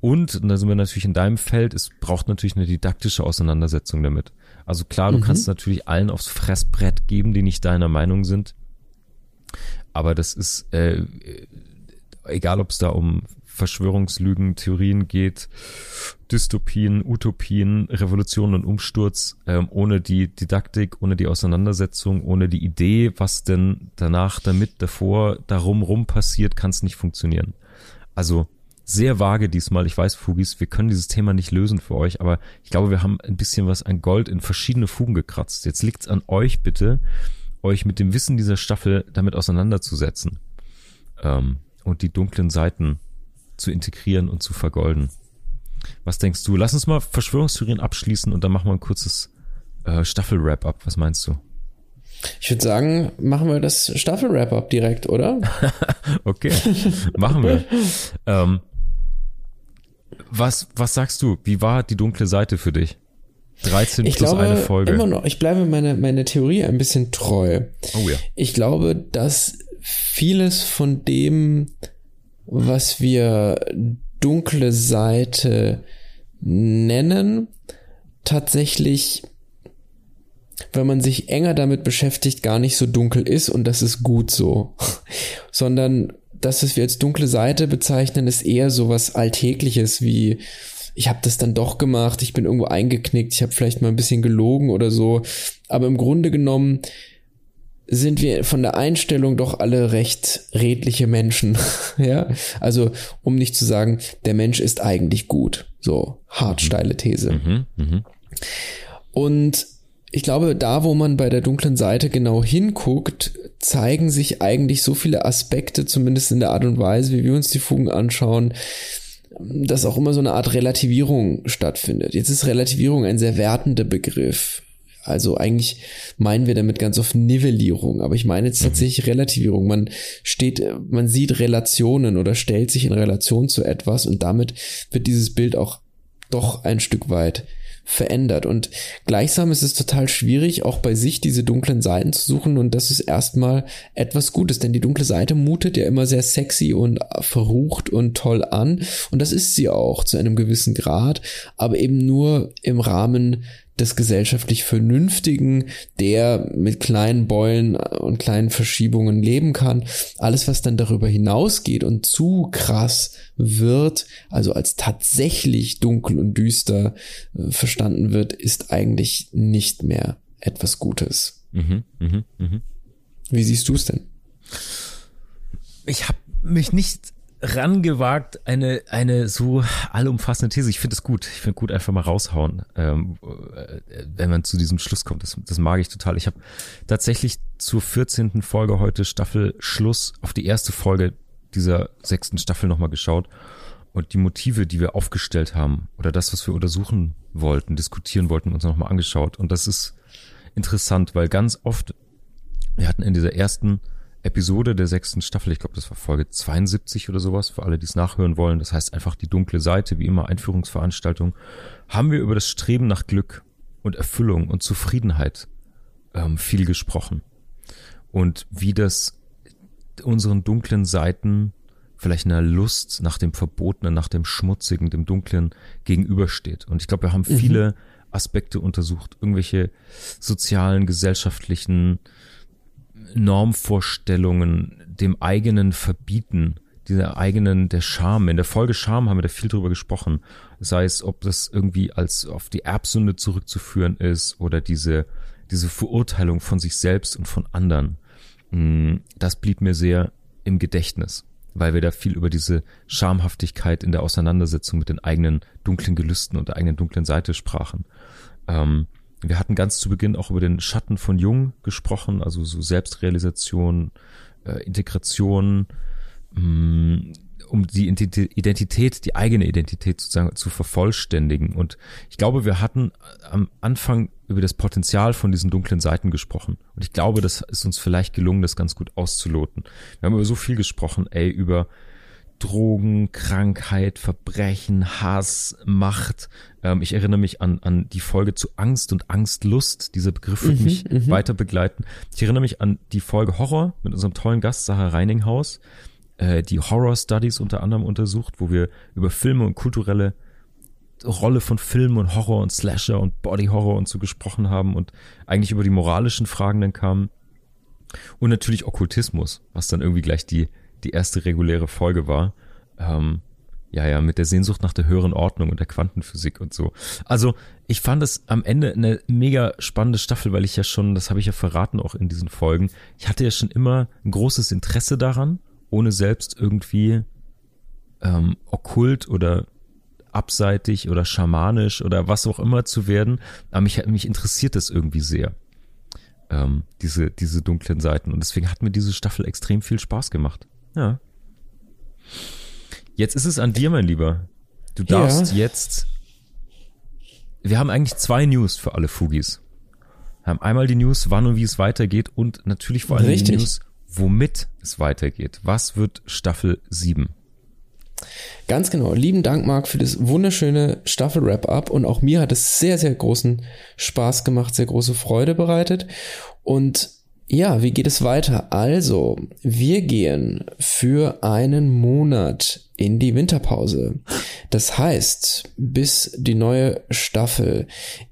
Speaker 2: Und, und da sind wir natürlich in deinem Feld, es braucht natürlich eine didaktische Auseinandersetzung damit. Also klar, du mhm. kannst natürlich allen aufs Fressbrett geben, die nicht deiner Meinung sind. Aber das ist, äh, egal ob es da um Verschwörungslügen, Theorien geht, Dystopien, Utopien, Revolution und Umsturz, ähm, ohne die Didaktik, ohne die Auseinandersetzung, ohne die Idee, was denn danach, damit, davor, darum rum passiert, kann es nicht funktionieren. Also sehr vage diesmal. Ich weiß, Fugis, wir können dieses Thema nicht lösen für euch, aber ich glaube, wir haben ein bisschen was an Gold in verschiedene Fugen gekratzt. Jetzt liegt's an euch bitte, euch mit dem Wissen dieser Staffel damit auseinanderzusetzen ähm, und die dunklen Seiten zu integrieren und zu vergolden. Was denkst du? Lass uns mal Verschwörungstheorien abschließen und dann machen wir ein kurzes äh, Staffel-Wrap-up. Was meinst du?
Speaker 1: Ich würde sagen, machen wir das Staffel-Wrap-up direkt, oder? [LAUGHS]
Speaker 2: okay, machen wir. ähm, was, was sagst du? Wie war die dunkle Seite für dich? 13
Speaker 1: ich
Speaker 2: plus
Speaker 1: glaube,
Speaker 2: eine Folge.
Speaker 1: Immer noch, ich bleibe meiner meine Theorie ein bisschen treu.
Speaker 2: Oh ja.
Speaker 1: Ich glaube, dass vieles von dem, was wir dunkle Seite nennen, tatsächlich, wenn man sich enger damit beschäftigt, gar nicht so dunkel ist und das ist gut so, [LAUGHS] sondern das, was wir als dunkle Seite bezeichnen, ist eher so was Alltägliches wie ich habe das dann doch gemacht, ich bin irgendwo eingeknickt, ich habe vielleicht mal ein bisschen gelogen oder so, aber im Grunde genommen sind wir von der Einstellung doch alle recht redliche Menschen. [LAUGHS] ja, also um nicht zu sagen, der Mensch ist eigentlich gut. So hart mhm. steile These. Mhm, mh. Und ich glaube, da, wo man bei der dunklen Seite genau hinguckt, zeigen sich eigentlich so viele Aspekte, zumindest in der Art und Weise, wie wir uns die Fugen anschauen, dass auch immer so eine Art Relativierung stattfindet. Jetzt ist Relativierung ein sehr wertender Begriff. Also eigentlich meinen wir damit ganz oft Nivellierung, aber ich meine jetzt mhm. tatsächlich Relativierung. Man steht, man sieht Relationen oder stellt sich in Relation zu etwas und damit wird dieses Bild auch doch ein Stück weit verändert. Und gleichsam ist es total schwierig, auch bei sich diese dunklen Seiten zu suchen. Und das ist erstmal etwas Gutes, denn die dunkle Seite mutet ja immer sehr sexy und verrucht und toll an. Und das ist sie auch zu einem gewissen Grad, aber eben nur im Rahmen des gesellschaftlich Vernünftigen, der mit kleinen Beulen und kleinen Verschiebungen leben kann. Alles, was dann darüber hinausgeht und zu krass wird, also als tatsächlich dunkel und düster äh, verstanden wird, ist eigentlich nicht mehr etwas Gutes. Mhm, mh, mh. Wie siehst du es denn?
Speaker 2: Ich habe mich nicht rangewagt, eine, eine so allumfassende These. Ich finde es gut. Ich finde gut einfach mal raushauen, ähm, äh, wenn man zu diesem Schluss kommt. Das, das mag ich total. Ich habe tatsächlich zur 14. Folge heute Staffel Schluss auf die erste Folge dieser sechsten Staffel nochmal geschaut und die Motive, die wir aufgestellt haben oder das, was wir untersuchen wollten, diskutieren wollten, uns nochmal angeschaut. Und das ist interessant, weil ganz oft, wir hatten in dieser ersten Episode der sechsten Staffel, ich glaube, das war Folge 72 oder sowas, für alle, die es nachhören wollen. Das heißt einfach die dunkle Seite, wie immer Einführungsveranstaltung, haben wir über das Streben nach Glück und Erfüllung und Zufriedenheit ähm, viel gesprochen. Und wie das unseren dunklen Seiten vielleicht einer Lust nach dem Verbotenen, nach dem Schmutzigen, dem Dunklen gegenübersteht. Und ich glaube, wir haben mhm. viele Aspekte untersucht, irgendwelche sozialen, gesellschaftlichen, Normvorstellungen, dem eigenen Verbieten, dieser eigenen, der Scham. In der Folge Scham haben wir da viel drüber gesprochen. Sei es, ob das irgendwie als auf die Erbsünde zurückzuführen ist oder diese, diese Verurteilung von sich selbst und von anderen. Mm, das blieb mir sehr im Gedächtnis, weil wir da viel über diese Schamhaftigkeit in der Auseinandersetzung mit den eigenen dunklen Gelüsten und der eigenen dunklen Seite sprachen. Ähm, wir hatten ganz zu Beginn auch über den Schatten von Jung gesprochen, also so Selbstrealisation, äh, Integration, mh, mm, um die Identität, die eigene Identität sozusagen zu vervollständigen. Und ich glaube, wir hatten am Anfang über das Potenzial von diesen dunklen Seiten gesprochen. Und ich glaube, das ist uns vielleicht gelungen, das ganz gut auszuloten. Wir haben über so viel gesprochen, ey, über Drogen, Krankheit, Verbrechen, Hass, Macht. Ähm, ich erinnere mich an, an die Folge zu Angst und Angstlust. Dieser Begriff wird mhm, mich mhm. weiter begleiten. Ich erinnere mich an die Folge Horror mit unserem tollen Gast Sarah Reininghaus, äh, die Horror Studies unter anderem untersucht, wo wir über Filme und kulturelle Rolle von Film und Horror und Slasher und Body Horror und so gesprochen haben und eigentlich über die moralischen Fragen dann kamen. Und natürlich Okkultismus, was dann irgendwie gleich die die erste reguläre Folge war. Ähm, ja, ja, mit der Sehnsucht nach der höheren Ordnung und der Quantenphysik und so. Also ich fand es am Ende eine mega spannende Staffel, weil ich ja schon, das habe ich ja verraten auch in diesen Folgen, ich hatte ja schon immer ein großes Interesse daran, ohne selbst irgendwie ähm, okkult oder abseitig oder schamanisch oder was auch immer zu werden. Aber mich, mich interessiert das irgendwie sehr. Ähm, diese, diese dunklen Seiten. Und deswegen hat mir diese Staffel extrem viel Spaß gemacht. Ja. Jetzt ist es an dir, mein Lieber. Du darfst ja. jetzt. Wir haben eigentlich zwei News für alle Fugis. Wir haben einmal die News, wann und wie es weitergeht und natürlich vor allem Richtig. die News, womit es weitergeht. Was wird Staffel 7?
Speaker 1: Ganz genau. Lieben Dank, Marc, für das wunderschöne Staffel-Wrap-Up. Und auch mir hat es sehr, sehr großen Spaß gemacht, sehr große Freude bereitet. Und ja, wie geht es weiter? Also, wir gehen für einen Monat in die Winterpause. Das heißt, bis die neue Staffel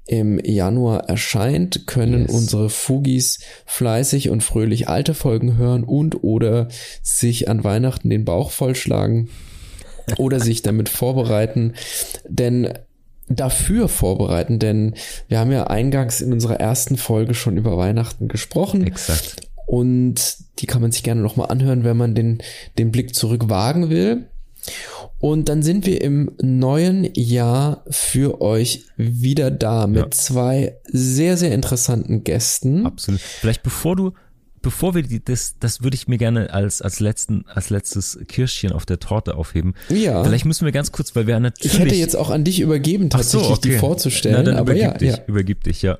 Speaker 1: im Januar erscheint, können yes. unsere Fugis fleißig und fröhlich alte Folgen hören und oder sich an Weihnachten den Bauch vollschlagen oder sich damit vorbereiten. Denn dafür vorbereiten, denn wir haben ja eingangs in unserer ersten Folge schon über Weihnachten gesprochen.
Speaker 2: Exakt.
Speaker 1: Und die kann man sich gerne nochmal anhören, wenn man den, den Blick zurück wagen will. Und dann sind wir im neuen Jahr für euch wieder da mit ja. zwei sehr, sehr interessanten Gästen.
Speaker 2: Absolut. Vielleicht bevor du bevor wir die, das, das würde ich mir gerne als, als letzten, als letztes Kirschchen auf der Torte aufheben.
Speaker 1: Ja.
Speaker 2: Vielleicht müssen wir ganz kurz, weil wir natürlich.
Speaker 1: Ich hätte jetzt auch an dich übergeben, tatsächlich so, okay. die vorzustellen. Na,
Speaker 2: dann
Speaker 1: aber
Speaker 2: übergib
Speaker 1: ja,
Speaker 2: dich,
Speaker 1: ja.
Speaker 2: übergib dich, ja.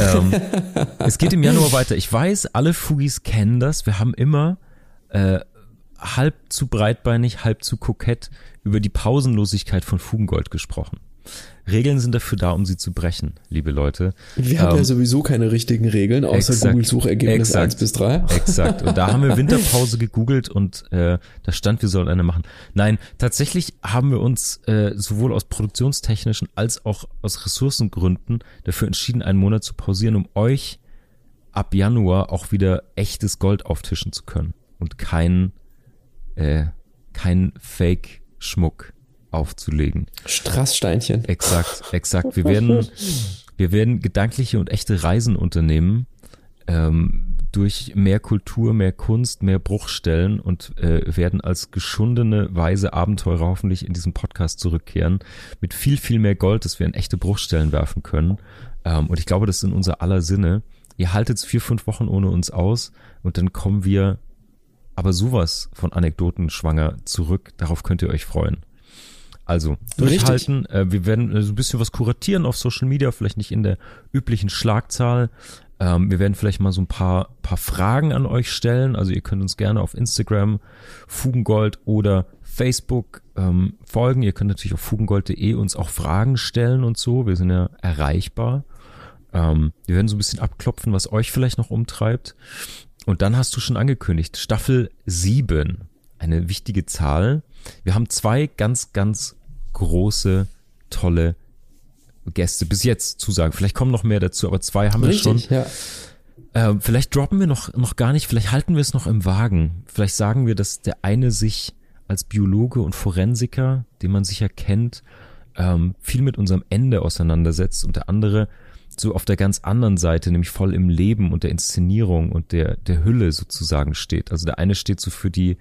Speaker 2: ähm, [LAUGHS] es geht im Januar weiter. Ich weiß, alle Fugis kennen das. Wir haben immer, äh, halb zu breitbeinig, halb zu kokett über die Pausenlosigkeit von Fugengold gesprochen. Regeln sind dafür da, um sie zu brechen, liebe Leute.
Speaker 1: Wir haben ja ähm, sowieso keine richtigen Regeln, außer exakt, Google Suchergebnis exakt, 1 bis 3.
Speaker 2: Exakt. Und da haben wir [LAUGHS] Winterpause gegoogelt und äh, da stand, wir sollen eine machen. Nein, tatsächlich haben wir uns äh, sowohl aus produktionstechnischen als auch aus Ressourcengründen dafür entschieden, einen Monat zu pausieren, um euch ab Januar auch wieder echtes Gold auftischen zu können und kein äh, kein Fake-Schmuck aufzulegen.
Speaker 1: Strasssteinchen.
Speaker 2: Exakt, exakt. Wir werden, wir werden gedankliche und echte Reisen unternehmen, ähm, durch mehr Kultur, mehr Kunst, mehr Bruchstellen und äh, werden als geschundene, weise Abenteurer hoffentlich in diesem Podcast zurückkehren mit viel, viel mehr Gold, dass wir in echte Bruchstellen werfen können. Ähm, und ich glaube, das ist in unser aller Sinne. Ihr haltet vier, fünf Wochen ohne uns aus und dann kommen wir aber sowas von Anekdoten schwanger zurück. Darauf könnt ihr euch freuen. Also durchhalten. Äh, wir werden äh, so ein bisschen was kuratieren auf Social Media, vielleicht nicht in der üblichen Schlagzahl. Ähm, wir werden vielleicht mal so ein paar, paar Fragen an euch stellen. Also ihr könnt uns gerne auf Instagram, Fugengold oder Facebook ähm, folgen. Ihr könnt natürlich auf fugengold.de uns auch Fragen stellen und so. Wir sind ja erreichbar. Ähm, wir werden so ein bisschen abklopfen, was euch vielleicht noch umtreibt. Und dann hast du schon angekündigt, Staffel 7, eine wichtige Zahl. Wir haben zwei ganz, ganz große, tolle Gäste bis jetzt zusagen. Vielleicht kommen noch mehr dazu, aber zwei haben
Speaker 1: Richtig,
Speaker 2: wir schon.
Speaker 1: Ja.
Speaker 2: Äh, vielleicht droppen wir noch, noch gar nicht, vielleicht halten wir es noch im Wagen. Vielleicht sagen wir, dass der eine sich als Biologe und Forensiker, den man sicher kennt, ähm, viel mit unserem Ende auseinandersetzt und der andere so auf der ganz anderen Seite, nämlich voll im Leben und der Inszenierung und der, der Hülle sozusagen steht. Also der eine steht so für die,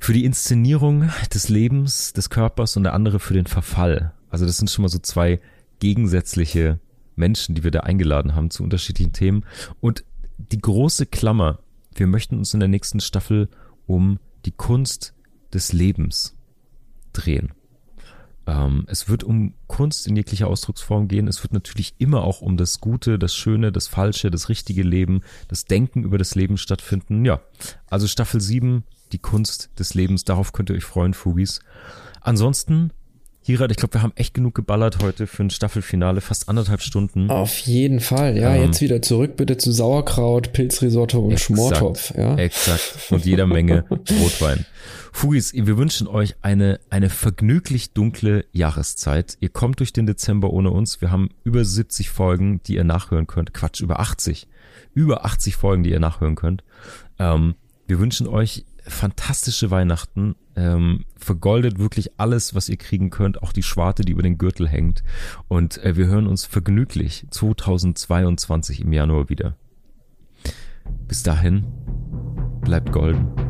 Speaker 2: für die Inszenierung des Lebens, des Körpers und der andere für den Verfall. Also das sind schon mal so zwei gegensätzliche Menschen, die wir da eingeladen haben zu unterschiedlichen Themen. Und die große Klammer, wir möchten uns in der nächsten Staffel um die Kunst des Lebens drehen. Ähm, es wird um Kunst in jeglicher Ausdrucksform gehen. Es wird natürlich immer auch um das Gute, das Schöne, das Falsche, das richtige Leben, das Denken über das Leben stattfinden. Ja, also Staffel 7, die Kunst des Lebens. Darauf könnt ihr euch freuen, Fugis. Ansonsten Hirat, ich glaube, wir haben echt genug geballert heute für ein Staffelfinale, fast anderthalb Stunden.
Speaker 1: Auf jeden Fall, ja. Ähm, jetzt wieder zurück bitte zu Sauerkraut, Pilzrisotto und exakt, Schmortopf, ja.
Speaker 2: Exakt. Und jeder Menge [LAUGHS] Rotwein. Fugis, wir wünschen euch eine, eine vergnüglich dunkle Jahreszeit. Ihr kommt durch den Dezember ohne uns. Wir haben über 70 Folgen, die ihr nachhören könnt. Quatsch, über 80. Über 80 Folgen, die ihr nachhören könnt. Ähm, wir wünschen euch fantastische Weihnachten. Ähm, vergoldet wirklich alles, was ihr kriegen könnt, auch die Schwarte, die über den Gürtel hängt. Und äh, wir hören uns vergnüglich 2022 im Januar wieder. Bis dahin, bleibt golden.